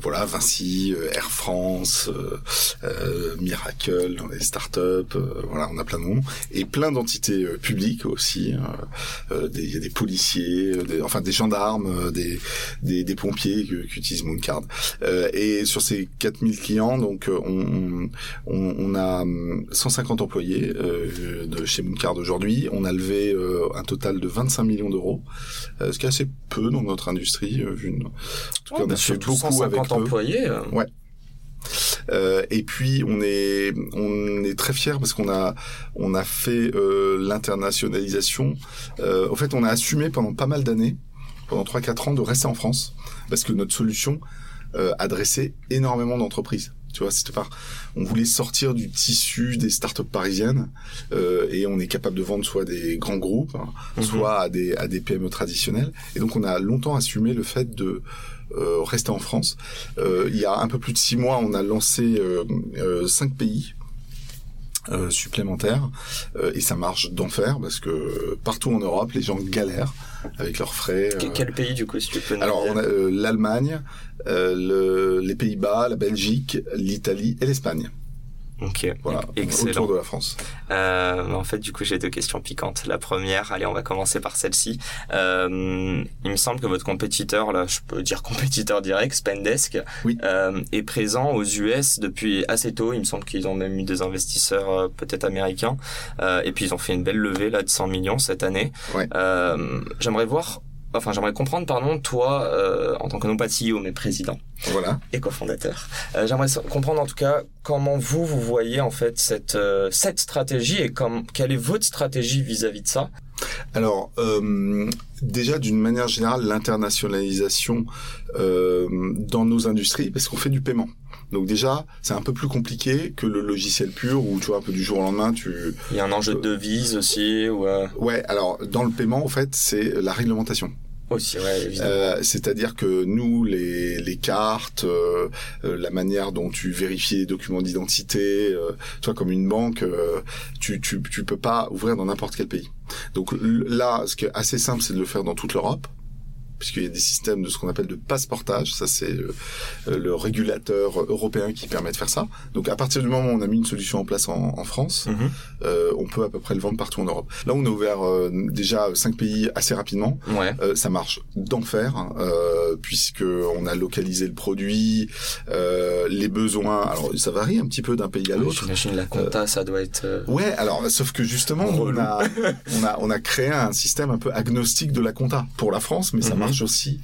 voilà, Vinci, Air France, Miracle dans les startups, voilà, on a plein de noms et plein d'entités euh, publiques aussi. Hein. Euh, il y a des policiers, enfin des gendarmes, des, des, pompiers qui, utilisent Mooncard. et sur ces 4000 clients, donc on, on, on a 150 employés de chez Mooncard aujourd'hui. On a levé un total de 25 millions d'euros, ce qui est assez peu dans notre industrie. Vu en tout cas, on a fait beaucoup 150 avec employés. Ouais. Euh, et puis on est on est très fier parce qu'on a on a fait euh, l'internationalisation. Euh, en fait, on a assumé pendant pas mal d'années, pendant 3-4 ans, de rester en France parce que notre solution euh, adressait énormément d'entreprises. Tu vois, c'était pas. On voulait sortir du tissu des startups parisiennes euh, et on est capable de vendre soit des grands groupes, hein, mhm. soit à des à des PME traditionnelles. Et donc on a longtemps assumé le fait de rester en France. Euh, il y a un peu plus de six mois, on a lancé euh, cinq pays. supplémentaires et ça marche d'enfer parce que partout en Europe les gens galèrent avec leurs frais. Quel pays du coup si tu peux Alors on a l'Allemagne, les Pays-Bas, la Belgique, l'Italie et l'Espagne. Ok, voilà, excellent. autour de la France. Euh, en fait, du coup, j'ai deux questions piquantes. La première, allez, on va commencer par celle-ci. Euh, il me semble que votre compétiteur, là, je peux dire compétiteur direct, Spendesk, oui. euh, est présent aux US depuis assez tôt. Il me semble qu'ils ont même eu des investisseurs euh, peut-être américains. Euh, et puis, ils ont fait une belle levée là de 100 millions cette année. Ouais. Euh, j'aimerais voir enfin j'aimerais comprendre pardon toi euh, en tant que non pas CEO mais président. Voilà. Et cofondateur. Euh, j'aimerais comprendre en tout cas comment vous vous voyez en fait cette euh, cette stratégie et comme quelle est votre stratégie vis-à-vis de ça? Alors euh, déjà d'une manière générale l'internationalisation euh, dans nos industries parce qu'on fait du paiement donc déjà, c'est un peu plus compliqué que le logiciel pur où tu vois un peu du jour au lendemain tu. Il y a un enjeu de devise aussi ou. Euh... Ouais, alors dans le paiement en fait c'est la réglementation. Aussi, ouais, évidemment. Euh, C'est-à-dire que nous, les, les cartes, euh, euh la manière dont tu vérifies les documents d'identité, euh, toi comme une banque, euh, tu, tu, tu peux pas ouvrir dans n'importe quel pays. Donc là, ce qui est assez simple, c'est de le faire dans toute l'Europe puisqu'il y a des systèmes de ce qu'on appelle de passeportage. Ça, c'est euh, le régulateur européen qui permet de faire ça. Donc, à partir du moment où on a mis une solution en place en, en France, mhm. euh, on peut à peu près le vendre partout en Europe. Là, on a ouvert euh, déjà cinq pays assez rapidement. Ouais. Euh, ça marche d'enfer, euh, puisque on a localisé le produit, les besoins. Alors, ça varie un petit peu d'un pays à l'autre. J'imagine la compta, ça doit être. Ouais. Alors, sauf que justement, on a, on a, on a créé un système un peu agnostique de la compta pour la France, mais ça mhm. Marche aussi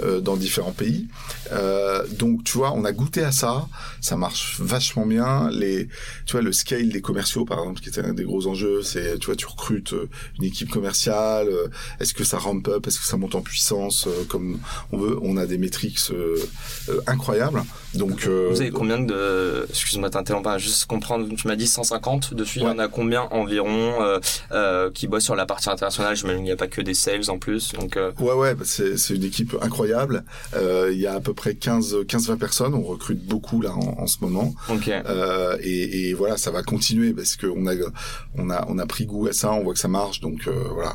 euh, dans différents pays. Euh, donc, tu vois, on a goûté à ça, ça marche vachement bien. Les, tu vois, le scale des commerciaux, par exemple, qui était un des gros enjeux, c'est, tu vois, tu recrutes euh, une équipe commerciale. Est-ce que ça ramp up? Est-ce que ça monte en puissance? Comme on veut On a des métriques incroyables. Donc, vous avez combien de, excuse-moi, t'interromps juste comprendre. Tu m'as dit 150 dessus. Il y en a combien environ qui bossent sur la partie internationale? Je qu'il n'y a pas que des sales en plus. Donc, ouais, ouais, bah, c'est, c'est une équipe incroyable. Euh, il y a à peu près 15, 15-20 personnes. On recrute beaucoup là en, en ce moment. Euh, et, et, voilà, ça va continuer parce qu'on a, on a, on a pris goût à ça. On voit que ça marche. Donc euh, voilà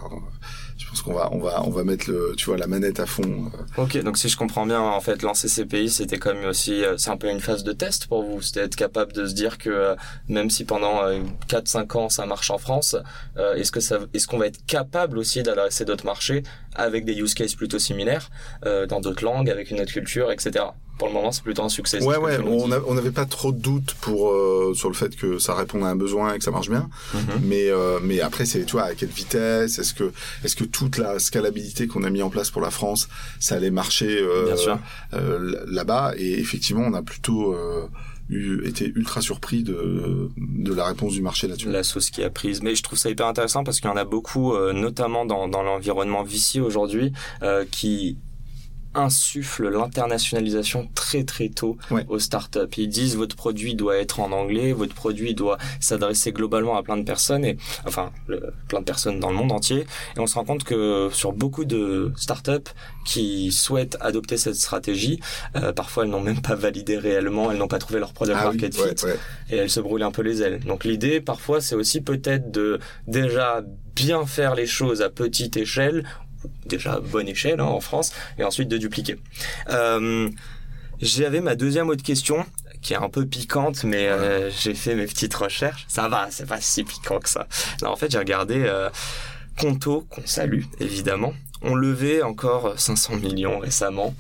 pense qu'on va, on va, on va mettre le, tu vois, la manette à fond. Euh. Ok, donc si je comprends bien, en fait, lancer ces pays, c'était même aussi, euh, c'est un peu une phase de test pour vous. C'était être capable de se dire que euh, même si pendant 4-5 ans ça marche en France, est-ce que ça, est-ce qu'on va être capable aussi d'adresser d'autres marchés avec des use cases plutôt similaires, dans d'autres langues, avec une autre culture, etc pour le moment, c'est plutôt un succès. Ouais, ouais, on n'avait pas trop de doutes pour euh, sur le fait que ça réponde à un besoin et que ça marche bien. Mhm. Mais euh, mais après, c'est tu vois à quelle vitesse? Est-ce que est-ce que toute la scalabilité qu'on a mis en place pour la France, ça allait marcher euh, là-bas Et effectivement, on a plutôt été ultra surpris de, de la réponse du marché là-dessus. La sauce qui a prise. Mais je trouve ça hyper intéressant parce qu'il y en a beaucoup, notamment dans, dans l'environnement VC aujourd'hui, qui insuffle l'internationalisation très très tôt aux startups. Ils disent votre produit doit être en anglais, votre produit doit s'adresser globalement à plein de personnes et enfin plein de personnes dans le monde entier. Et on se rend compte que sur beaucoup de startups qui souhaitent adopter cette stratégie, euh, parfois elles n'ont même pas validé réellement, elles n'ont pas trouvé leur product ah market fit et elles se brûlent un peu les ailes. Donc l'idée parfois c'est aussi peut-être de déjà bien faire les choses à petite échelle déjà bonne échelle hein, en France, et ensuite de dupliquer. Euh, J'avais ma deuxième autre question qui est un peu piquante, mais euh, j'ai fait mes petites recherches. Ça va, c'est pas si piquant que ça. en fait, j'ai regardé euh, Conto, qu'on salue évidemment. On levait encore 500 millions récemment.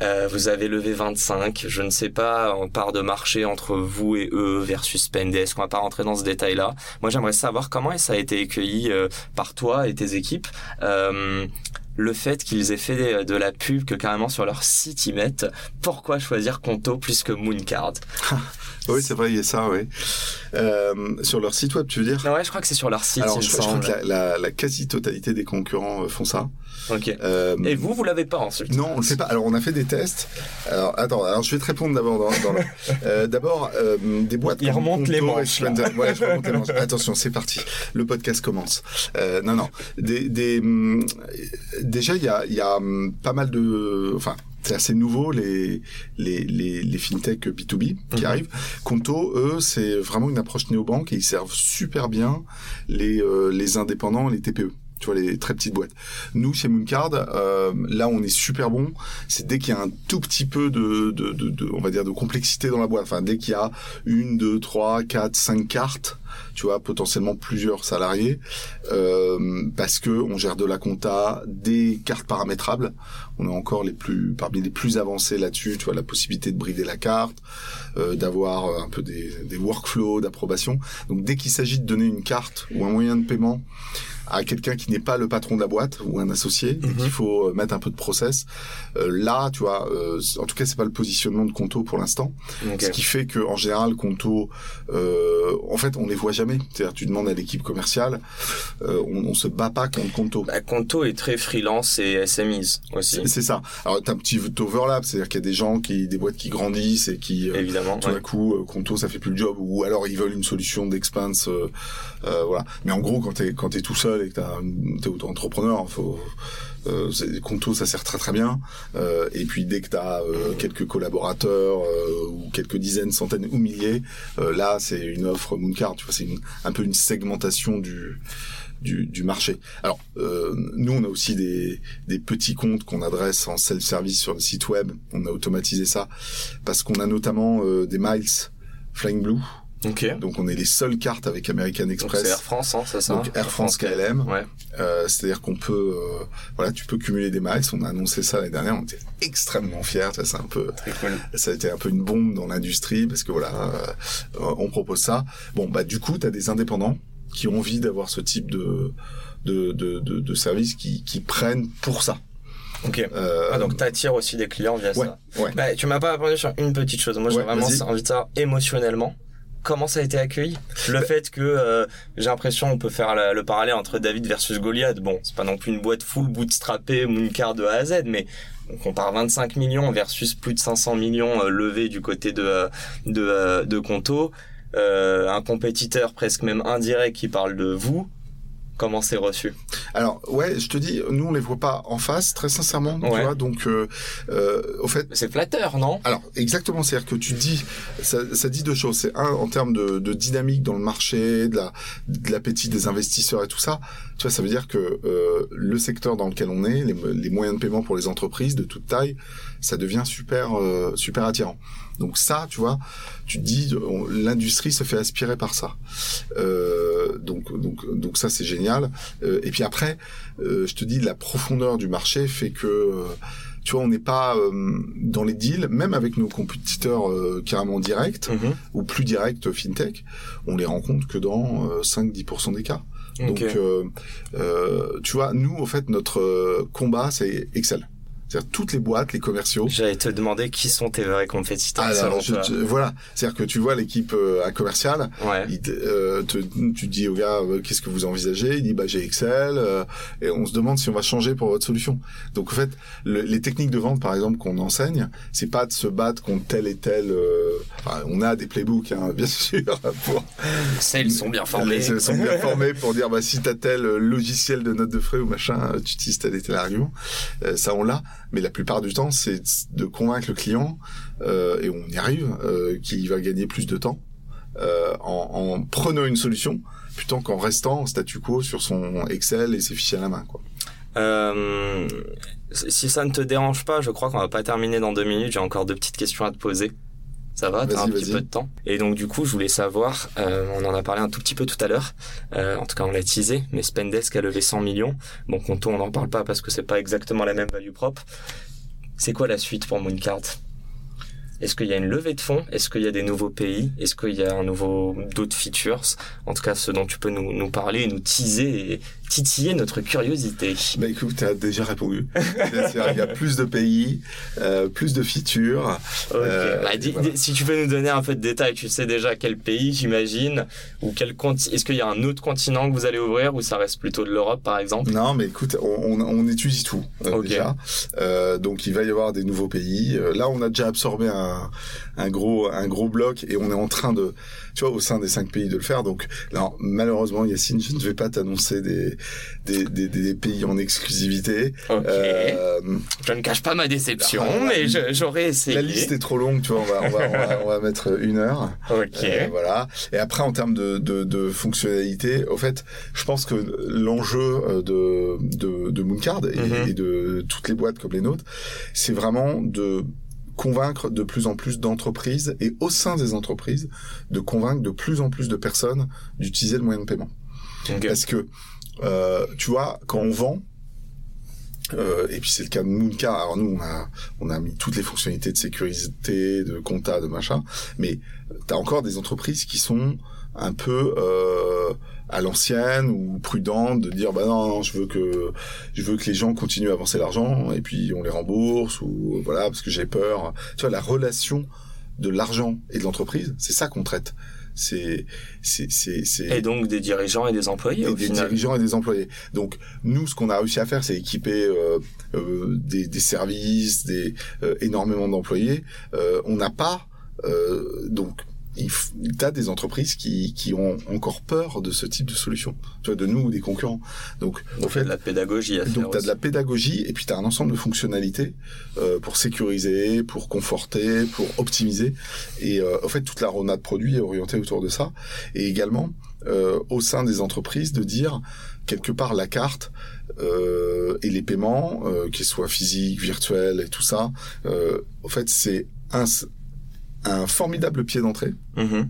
Euh, vous avez levé 25. Je ne sais pas en part de marché entre vous et eux versus Pendesk. On va pas rentrer dans ce détail-là. Moi, j'aimerais savoir comment ça a été accueilli euh, par toi et tes équipes. Euh, le fait qu'ils aient fait de la pub que carrément sur leur site ils mettent pourquoi choisir Conto plus que Mooncard? Oui c'est vrai il y a ça oui euh, sur leur site web tu veux dire? Ouais je crois que c'est sur leur site alors je, crois que la, la quasi totalité des concurrents font ça Ok. Euh, et vous, vous l'avez pas ensuite Non, on le fait pas. Alors, on a fait des tests. Alors, attends. Alors, je vais te répondre d'abord. Dans, dans euh, d'abord, euh, des boîtes. Il remonte les manches. Ouais, je remonte les manches. Attention, c'est parti. Le podcast commence. Euh, non, non. Des, des, hum, déjà, il y a, y a hum, pas mal de. Enfin, c'est assez nouveau les les les, les fintech B2B qui mhm. arrivent. Conto, eux, c'est vraiment une approche néobanque et ils servent super bien les euh, les indépendants, les TPE tu vois les très petites boîtes. Nous chez Mooncard, euh, là on est super bon. C'est dès qu'il y a un tout petit peu de, de, de, de, on va dire de complexité dans la boîte. Enfin dès qu'il y a une, deux, trois, quatre, cinq cartes, tu vois potentiellement plusieurs salariés, euh, parce que on gère de la compta, des cartes paramétrables. On est encore les plus parmi les plus avancés là-dessus. Tu vois la possibilité de brider la carte, euh, d'avoir un peu des, des workflows d'approbation. Donc dès qu'il s'agit de donner une carte ou un moyen de paiement à quelqu'un qui n'est pas le patron de la boîte ou un associé et qu'il mhm. faut euh, mettre un peu de process. Euh, là, tu vois, euh, en tout cas, c'est pas le positionnement de Conto pour l'instant. Ce qui fait que en général, Conto, euh, en fait, on les voit jamais. C'est-à-dire, tu demandes à l'équipe commerciale, euh, on, on, se bat pas contre Conto. Bah, Conto est très freelance et SMEs aussi. C'est ça. Alors, t'as un petit overlap, c'est-à-dire qu'il y a des gens qui, des boîtes qui grandissent et qui, évidemment, tout d'un coup, Conto, ça fait plus le job, ou alors ils veulent une solution d'expense, voilà. Mais en gros, quand t'es quand t'es tout seul et que t'es auto-entrepreneur, faut euh, Conto ça sert très très bien euh, et puis dès que tu as euh, quelques collaborateurs euh, ou quelques dizaines centaines ou milliers euh, là c'est une offre Mooncard tu vois c'est un peu une segmentation du du, du marché. Alors, euh, nous, on a aussi des, des petits comptes qu'on adresse en self-service sur le site web. On a automatisé ça parce qu'on a notamment des miles Flying Blue. Donc, on est les seules cartes avec American Express. C'est Air France, hein, c'est ça Donc Air France KLM. Ouais. Euh, C'est-à-dire qu'on peut, euh, voilà, tu peux cumuler des miles. On a annoncé ça l'année dernière. On était extrêmement fiers. Ça, c'est un peu, Très cool. ça a été un peu une bombe dans l'industrie parce que voilà, euh, on propose ça. Bon, bah du coup, tu as des indépendants qui ont envie d'avoir ce type de de, de, de, de service qui, qui prennent pour ça. Ok. Euh, Ah, donc t'attires aussi des clients via ouais, ça. ouais. Bah, tu m'as pas répondu sur une petite chose. Moi, j'ai Ouais, vraiment envie de savoir émotionnellement. Comment ça a été accueilli? Le fait que euh, j'ai l'impression on peut faire la- le parallèle entre David versus Goliath. Bon, c'est pas non plus une boîte full bootstrappée, Mooncard de A à Z, mais on compare 25 millions versus plus de 500 millions euh, levés du côté de euh, de, euh, de Conto. Euh, un compétiteur presque même indirect qui parle de vous. Comment c'est reçu Alors ouais, je te dis, nous on les voit pas en face, très sincèrement, tu vois. Donc, euh, euh, au fait, C'est flatteur, non? Alors exactement, c'est-à-dire que tu dis, ça, ça dit deux choses. C'est un en termes de, de dynamique dans le marché, de la de l'appétit des investisseurs et tout ça. Tu vois, ça veut dire que euh, le secteur dans lequel on est, les, les moyens de paiement pour les entreprises de toute taille, ça devient super euh, super attirant. Donc ça, tu vois, tu te dis, on- l'industrie se fait aspirer par ça. Euh, donc donc donc ça c'est génial. Euh, et puis après, euh, je te dis, la profondeur du marché fait que euh, tu vois, on n'est pas euh, dans les deals, même avec nos compétiteurs euh, carrément directs Mhm. ou plus directs fintech, on les rencontre que dans euh, 5-10% des cas. Donc, euh, euh, tu vois, nous, au fait, notre euh, combat, c'est Excel. C'est-à-dire toutes les boîtes, les commerciaux. J'allais te demander qui sont tes vrais compétiteurs. Ah, selon je- toi. je- voilà, c'est-à-dire que tu vois l'équipe euh, à commercial, Ouais. il euh, te- tu dis au gars euh, qu'est-ce que vous envisagez, il dit bah j'ai Excel, euh, et on se demande si on va changer pour votre solution. Donc en fait, le- les techniques de vente par exemple qu'on enseigne, c'est pas de se battre contre tel et tel. euh, enfin, on a des playbooks hein, bien sûr pour Celles sont bien formées. les ils sont bien formés pour dire bah si t'as tel logiciel de note de frais ou machin, tu utilises tel et tel argument. Euh, ça on l'a, mais la plupart du temps c'est de convaincre le client euh, et on y arrive euh, qu'il va gagner plus de temps euh, en, en prenant une solution plutôt qu'en restant en statu quo sur son Excel et ses fichiers à la main quoi. Euh, si ça ne te dérange pas, je crois qu'on va pas terminer dans deux minutes. J'ai encore deux petites questions à te poser. Ça va, t'as un petit peu de temps. Et donc du coup, je voulais savoir, euh, on en a parlé un tout petit peu tout à l'heure. Euh, en tout cas, on l'a teasé, mais Spendesk a levé 100 millions. Bon, Conto, on n'en parle pas parce que c'est pas exactement la même value propre. C'est quoi la suite pour Mooncard? Est-ce qu'il y a une levée de fonds? Est-ce qu'il y a des nouveaux pays? Est-ce qu'il y a un nouveau d'autres features? En tout cas, ce dont tu peux nous, nous parler, nous teaser et titiller notre curiosité. Bah écoute, t'as déjà répondu. Il y a plus de pays, euh, plus de features. Euh, Bah, voilà. si tu peux nous donner un peu de détails, tu sais déjà quel pays, j'imagine, ou quel conti- Est-ce qu'il y a un autre continent que vous allez ouvrir, ou ça reste plutôt de l'Europe, par exemple? Non, mais écoute, on, on, on étudie tout euh, déjà. Donc il va y avoir des nouveaux pays. Là, on a déjà absorbé un, un gros un gros bloc et on est en train de, tu vois, au sein des cinq pays de le faire. Donc, alors malheureusement, Yacine, je ne vais pas t'annoncer des des, des des pays en exclusivité. Ok. Euh, Je ne cache pas ma déception, Ah, mais j'aurais essayé. la liste est trop longue, tu vois. On va on va on va, on va mettre une heure. Ok. Euh, voilà. Et après, en termes de, de, de fonctionnalité, au fait, je pense que l'enjeu euh, de, de, de Mooncard et, Mhm. et de toutes les boîtes comme les nôtres, c'est vraiment de convaincre de plus en plus d'entreprises et au sein des entreprises de convaincre de plus en plus de personnes d'utiliser le moyen de paiement. Parce que, euh, tu vois, quand on vend, euh, et puis c'est le cas de Mooncard. Alors nous, on a, on a mis toutes les fonctionnalités de sécurité, de compta, de machin. Mais t'as encore des entreprises qui sont un peu euh, à l'ancienne ou prudentes de dire bah non, non, je veux que je veux que les gens continuent à avancer l'argent et puis on les rembourse ou voilà parce que j'ai peur. Tu vois la relation de l'argent et de l'entreprise, c'est ça qu'on traite. C'est c'est c'est c'est Et donc des dirigeants et des employés, et au des final. dirigeants et des employés. Donc nous, ce qu'on a réussi à faire, c'est équiper euh, euh, des, des services, des euh, énormément d'employés. Euh, on n'a pas euh, donc tu as des entreprises qui, qui ont encore peur de ce type de solution, tu vois, de nous ou des concurrents. Donc, en fait, de la pédagogie à faire. Donc, tu as de la pédagogie et puis tu as un ensemble de fonctionnalités euh, pour sécuriser, pour conforter, pour optimiser. Et euh, en fait, toute la roadmap produit est orientée autour de ça. Et également, euh, au sein des entreprises, de dire quelque part la carte euh, et les paiements, euh, qu'ils soient physiques, virtuels et tout ça, euh, en fait, c'est un, un formidable pied d'entrée. Mm-hmm.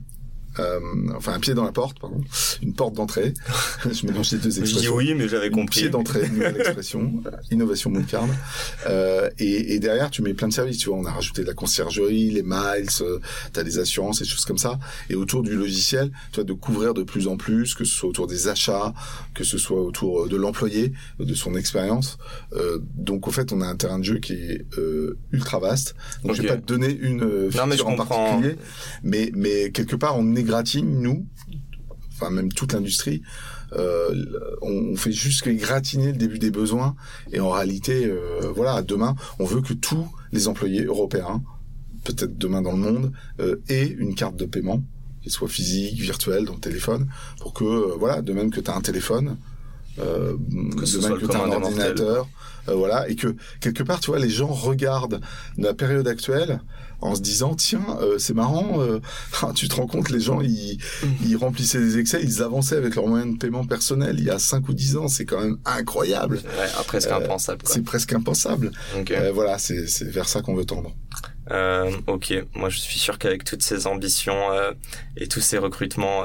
Euh, enfin un pied dans la porte, pardon, une porte d'entrée. je mélange les deux expressions. oui, mais j'avais compris. Pied d'entrée, nouvelle expression, innovation Mooncard. Euh, et, et, derrière, tu mets plein de services. Tu vois, on a rajouté de la conciergerie, les miles, euh, t'as des assurances et des choses comme ça. Et autour du logiciel, tu vois, de couvrir de plus en plus, que ce soit autour des achats, que ce soit autour euh, de l'employé, de son expérience. Euh, donc, au fait, on a un terrain de jeu qui est euh, ultra vaste. Donc, je vais pas te donner une feature en particulier, mais mais quelque part, on est gratine, nous, enfin même toute l'industrie, euh, on, fait juste que gratiner le début des besoins. Et en réalité, euh, voilà, demain, on veut que tous les employés européens, peut-être demain dans le monde, euh, aient une carte de paiement, qu'elle soit physique, virtuelle, dans le téléphone, pour que, voilà, de même que tu as un téléphone, de même que tu as un ordinateur, voilà, et que quelque part, tu vois, les gens regardent la période actuelle en se disant tiens euh, c'est marrant euh, tu te rends compte les gens ils, ils remplissaient des excès ils avançaient avec leurs moyens de paiement personnel il y a 5 ou 10 ans c'est quand même incroyable. Ouais, presque impensable c'est presque impensable. Voilà c'est vers ça qu'on veut tendre. Ok. Moi je suis sûr qu'avec toutes ces ambitions et tous ces recrutements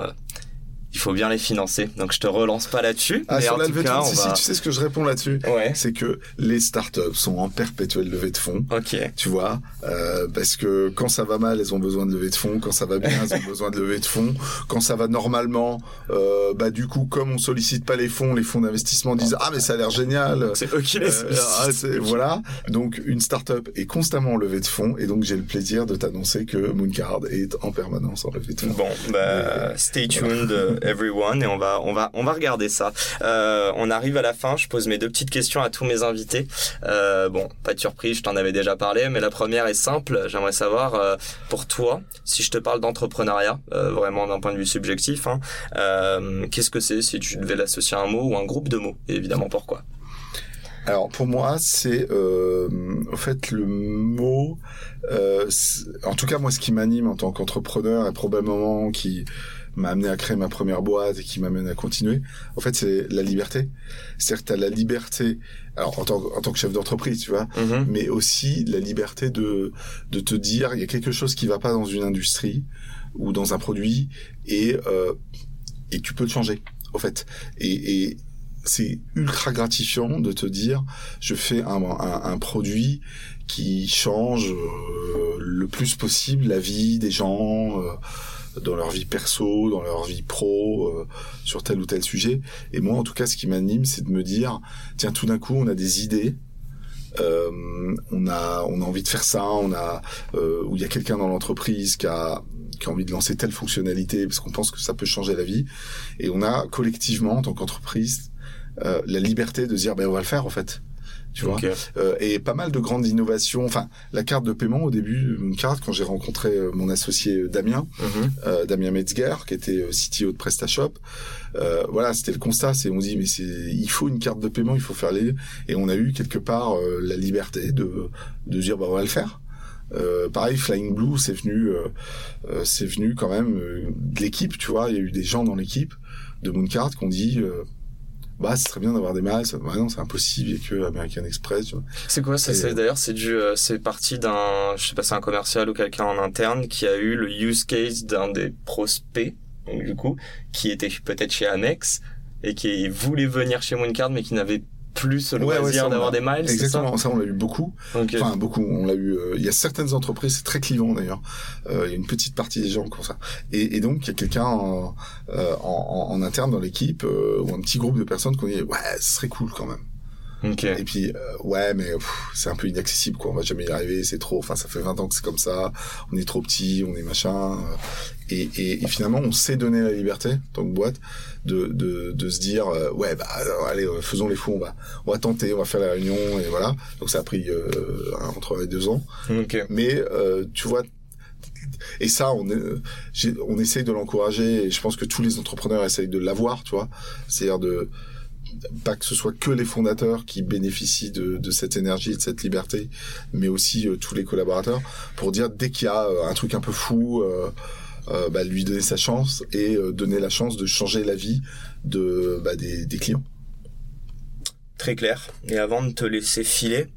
il faut bien les financer. Donc je te relance pas là-dessus. Ah, sur la levée de fonds, si, tu sais ce que je réponds là-dessus, ouais. c'est que les startups sont en perpétuelle levée de fonds. Ok. Tu vois, euh, parce que quand ça va mal, elles ont besoin de levée de fonds. Quand ça va bien, elles ont besoin de levée de fonds. Quand ça va normalement, euh, bah du coup, comme on sollicite pas les fonds, les fonds d'investissement disent ah mais ça a l'air génial. C'est ok. Euh, ah, voilà. Donc une startup est constamment en levée de fonds et donc j'ai le plaisir de t'annoncer que Mooncard est en permanence en levée de fonds. Bon, bah stay tuned everyone et on va on va on va regarder ça. Euh, on arrive à la fin. Je pose mes deux petites questions à tous mes invités. Euh, bon, pas de surprise, je t'en avais déjà parlé, mais la première est simple. J'aimerais savoir euh, pour toi, si je te parle d'entrepreneuriat, euh, vraiment d'un point de vue subjectif, hein, euh, qu'est-ce que c'est si tu devais l'associer à un mot ou un groupe de mots? Et évidemment pourquoi? Alors pour moi, c'est euh, en fait le mot. Euh, en tout cas, moi, ce qui m'anime en tant qu'entrepreneur et probablement qui m'a amené à créer ma première boîte et qui m'amène à continuer, en fait, c'est la liberté. C'est-à-dire que tu as la liberté, alors en tant, en tant que chef d'entreprise, tu vois, mm-hmm. mais aussi la liberté de, de te dire, il y a quelque chose qui va pas dans une industrie ou dans un produit et, euh, et tu peux le changer, en fait. Et, et c'est ultra gratifiant de te dire, je fais un, un, un produit qui change euh, le plus possible la vie des gens. Euh, dans leur vie perso, dans leur vie pro, euh, sur tel ou tel sujet. Et moi, en tout cas, ce qui m'anime, c'est de me dire, tiens, tout d'un coup, on a des idées. Euh, on a on a envie de faire ça, on a euh, où il y a quelqu'un dans l'entreprise qui a qui a envie de lancer telle fonctionnalité parce qu'on pense que ça peut changer la vie et on a collectivement en tant qu'entreprise euh, la liberté de dire ben on va le faire en fait tu vois. Euh, et pas mal de grandes innovations. Enfin, la carte de paiement au début, une carte quand j'ai rencontré euh, mon associé euh, Damien, mhm. euh, Damien Metzger, qui était euh, CTO de PrestaShop. Euh, voilà, c'était le constat. C'est on dit mais c'est il faut une carte de paiement, il faut faire les. Et on a eu quelque part la liberté de de dire bah on va le faire. Euh, pareil, Flying Blue, c'est venu, euh, c'est venu quand même de l'équipe, tu vois. Il y a eu des gens dans l'équipe de Mooncard qui ont dit, bah c'est très bien d'avoir des miles bah non c'est impossible il y a que American Express c'est quoi ça c'est d'ailleurs c'est du euh, c'est parti d'un je sais pas c'est un commercial ou quelqu'un en interne qui a eu le use case d'un des prospects donc, du coup qui était peut-être chez Amex et qui voulait venir chez Mooncard mais qui n'avait plus le loisir d'avoir des miles. Exactement, ça, on l'a eu beaucoup. Enfin beaucoup, on l'a eu. Euh, il y a certaines entreprises, c'est très clivant d'ailleurs. Euh, il y a une petite partie des gens comme ça. Et, et donc il y a quelqu'un en, euh, en, en, interne dans l'équipe euh, ou un petit groupe de personnes qui ont dit ouais, ce serait cool quand même. Okay. Et puis ouais, mais c'est un peu inaccessible quoi. On va jamais y arriver, c'est trop. Enfin, ça fait 20 ans que c'est comme ça. On est trop petit, on est machin. Et, et, et, finalement, on s'est donné la liberté, en tant que boîte, de, de, de se dire, euh, ouais, bah allez, euh, faisons les fous, on va, on va tenter, on va faire la réunion, et voilà. Donc ça a pris euh, entre deux ans. Okay. Mais tu vois, et ça, on, on essaye de l'encourager et je pense que tous les entrepreneurs essayent de l'avoir, tu vois. C'est-à-dire de, pas que ce soit que les fondateurs qui bénéficient de, cette énergie, de cette liberté, mais aussi euh, tous les collaborateurs, pour dire dès qu'il y a euh, un truc un peu fou, euh, bah, lui donner sa chance et donner la chance de changer la vie bah, des, clients. Très clair. Et avant de te laisser filer,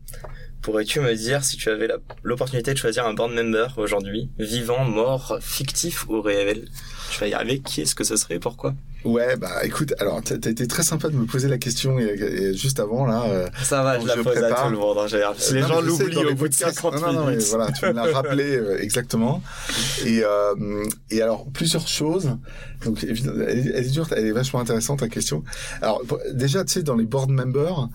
pourrais-tu me dire si tu avais l'opportunité de choisir un board member aujourd'hui, vivant, mort, fictif ou réel? Je vais y arriver. Qui est-ce que ce serait? Pourquoi? Ouais, bah écoute, alors t'as été très sympa de me poser la question et, juste avant là. Euh, ça va, je la pose à tout le monde. Hein, les gens l'oublient au bout de 50 non, non, minutes. voilà, tu me l'as rappelé euh, exactement. Et euh, et alors plusieurs choses. Donc elle, elle, est dure, elle est vachement intéressante ta question. Alors déjà, tu sais, dans les board members.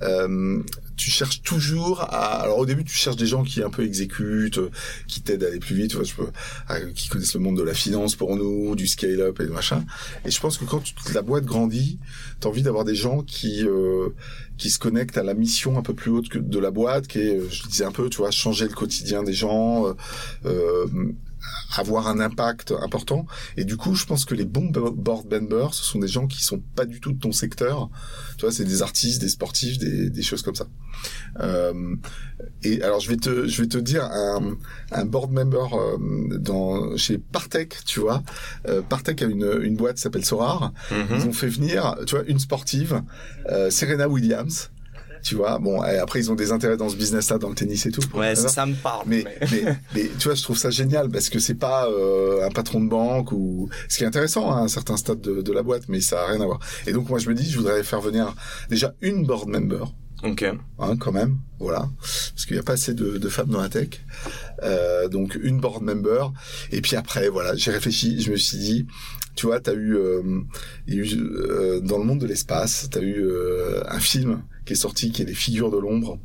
Euh, tu cherches toujours à. Alors au début, tu cherches des gens qui un peu exécutent, qui t'aident à aller plus vite, je peux, qui connaissent le monde de la finance pour nous, du scale-up et machin. Et je pense que quand la boîte grandit, t'as envie d'avoir des gens qui euh, qui se connectent à la mission un peu plus haute que de la boîte, qui est, je disais un peu, tu vois, changer le quotidien des gens. Euh, euh avoir un impact important. Et du coup, je pense que les bons board members, ce sont des gens qui sont pas du tout de ton secteur. Tu vois, c'est des artistes, des sportifs, des, des choses comme ça. Euh, et alors, je vais te, je vais te dire un, un board member euh, dans chez Partech, tu vois. Euh, Partech a une, une boîte qui s'appelle Sorar. Mm-hmm. Ils ont fait venir, tu vois, une sportive, euh, Serena Williams tu vois. Bon, et après ils ont des intérêts dans ce business-là, dans le tennis et tout. Ouais, ça, me parle. Mais, mais, mais, tu vois, je trouve ça génial parce que c'est pas euh, un patron de banque ou ce qui est intéressant hein, à un certain stade de, de la boîte, mais ça a rien à voir. Et donc moi je me dis, je voudrais faire venir déjà une board member. Ok. Hein, quand même, voilà, parce qu'il n'y a pas assez de, de, femmes dans la tech. Euh, donc une board member. Et puis après, voilà, j'ai réfléchi, je me suis dit, tu vois, t'as eu, euh, eu euh, dans le monde de l'espace, t'as eu euh, un film qui est sorti, qui est les figures de l'ombre,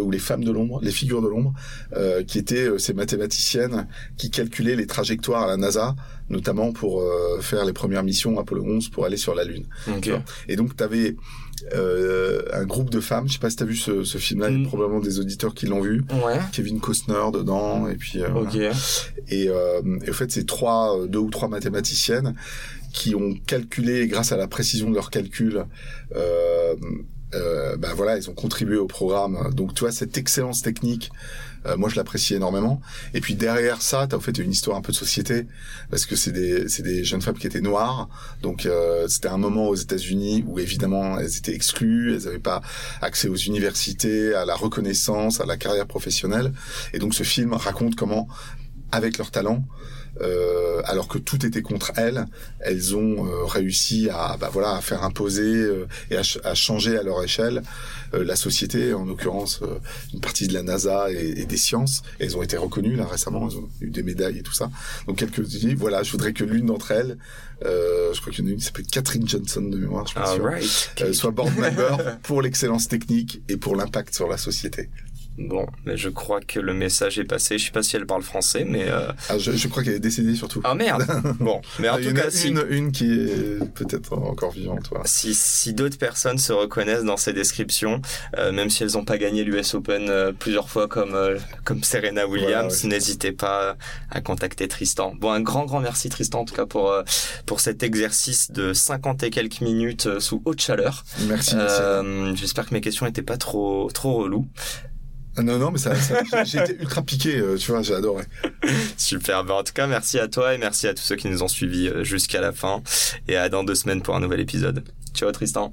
ou les femmes de l'ombre, les figures de l'ombre, euh, qui étaient euh, ces mathématiciennes qui calculaient les trajectoires à la NASA, notamment pour euh, faire les premières missions Apollo 11 pour aller sur la Lune. Et donc, tu avais euh, un groupe de femmes, je sais pas si tu as vu ce, ce film-là, il y a mm. probablement des auditeurs qui l'ont vu. Ouais. Kevin Costner dedans, et puis... Et, et, au fait, c'est trois, deux ou trois mathématiciennes qui ont calculé, grâce à la précision de leurs calculs, euh, euh, ben voilà, ils ont contribué au programme. Donc tu vois cette excellence technique, euh, moi je l'apprécie énormément. Et puis derrière ça, tu as en fait une histoire un peu de société parce que c'est des c'est des jeunes femmes qui étaient noires. Donc euh, c'était un moment aux États-Unis où évidemment elles étaient exclues, elles n'avaient pas accès aux universités, à la reconnaissance, à la carrière professionnelle. Et donc ce film raconte comment avec leur talent, euh, alors que tout était contre elles, elles ont euh, réussi à, bah voilà, à faire imposer euh, et à, changer à leur échelle la société, en l'occurrence une partie de la NASA et, des sciences. elles ont été reconnues là récemment, elles ont eu des médailles et tout ça. Donc quelques voilà, je voudrais que l'une d'entre elles, je crois qu'il y en a une qui s'appelle Catherine Johnson de mémoire, je pense, soit board member pour l'excellence technique et pour l'impact sur la société. Bon, mais je crois que le message est passé. Je sais pas si elle parle français, mais. Euh... Ah, je, je, crois qu'elle est décédée surtout. Ah merde. bon, mais en tout cas, si... une, une qui est peut-être encore vivante. Voilà. Si, si d'autres personnes se reconnaissent dans ces descriptions, euh, même si elles n'ont pas gagné l'US Open euh, plusieurs fois comme euh, comme Serena Williams, n'hésitez pas à contacter Tristan. Bon, un grand grand merci Tristan en tout cas pour pour cet exercice de 50 et quelques minutes sous haute chaleur. Merci. J'espère que mes questions étaient pas trop trop reloues. Ah non, non, mais ça, j'ai été ultra piqué, euh, tu vois, j'ai adoré. Super. Ben, en tout cas, merci à toi et merci à tous ceux qui nous ont suivis euh, jusqu'à la fin. Et à dans deux semaines pour un nouvel épisode. Ciao, Tristan.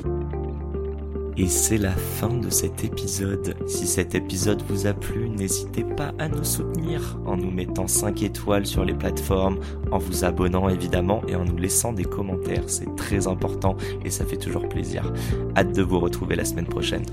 Et c'est la fin de cet épisode. Si cet épisode vous a plu, n'hésitez pas à nous soutenir en nous mettant 5 étoiles sur les plateformes, en vous abonnant évidemment et en nous laissant des commentaires. C'est très important et ça fait toujours plaisir. Hâte de vous retrouver la semaine prochaine.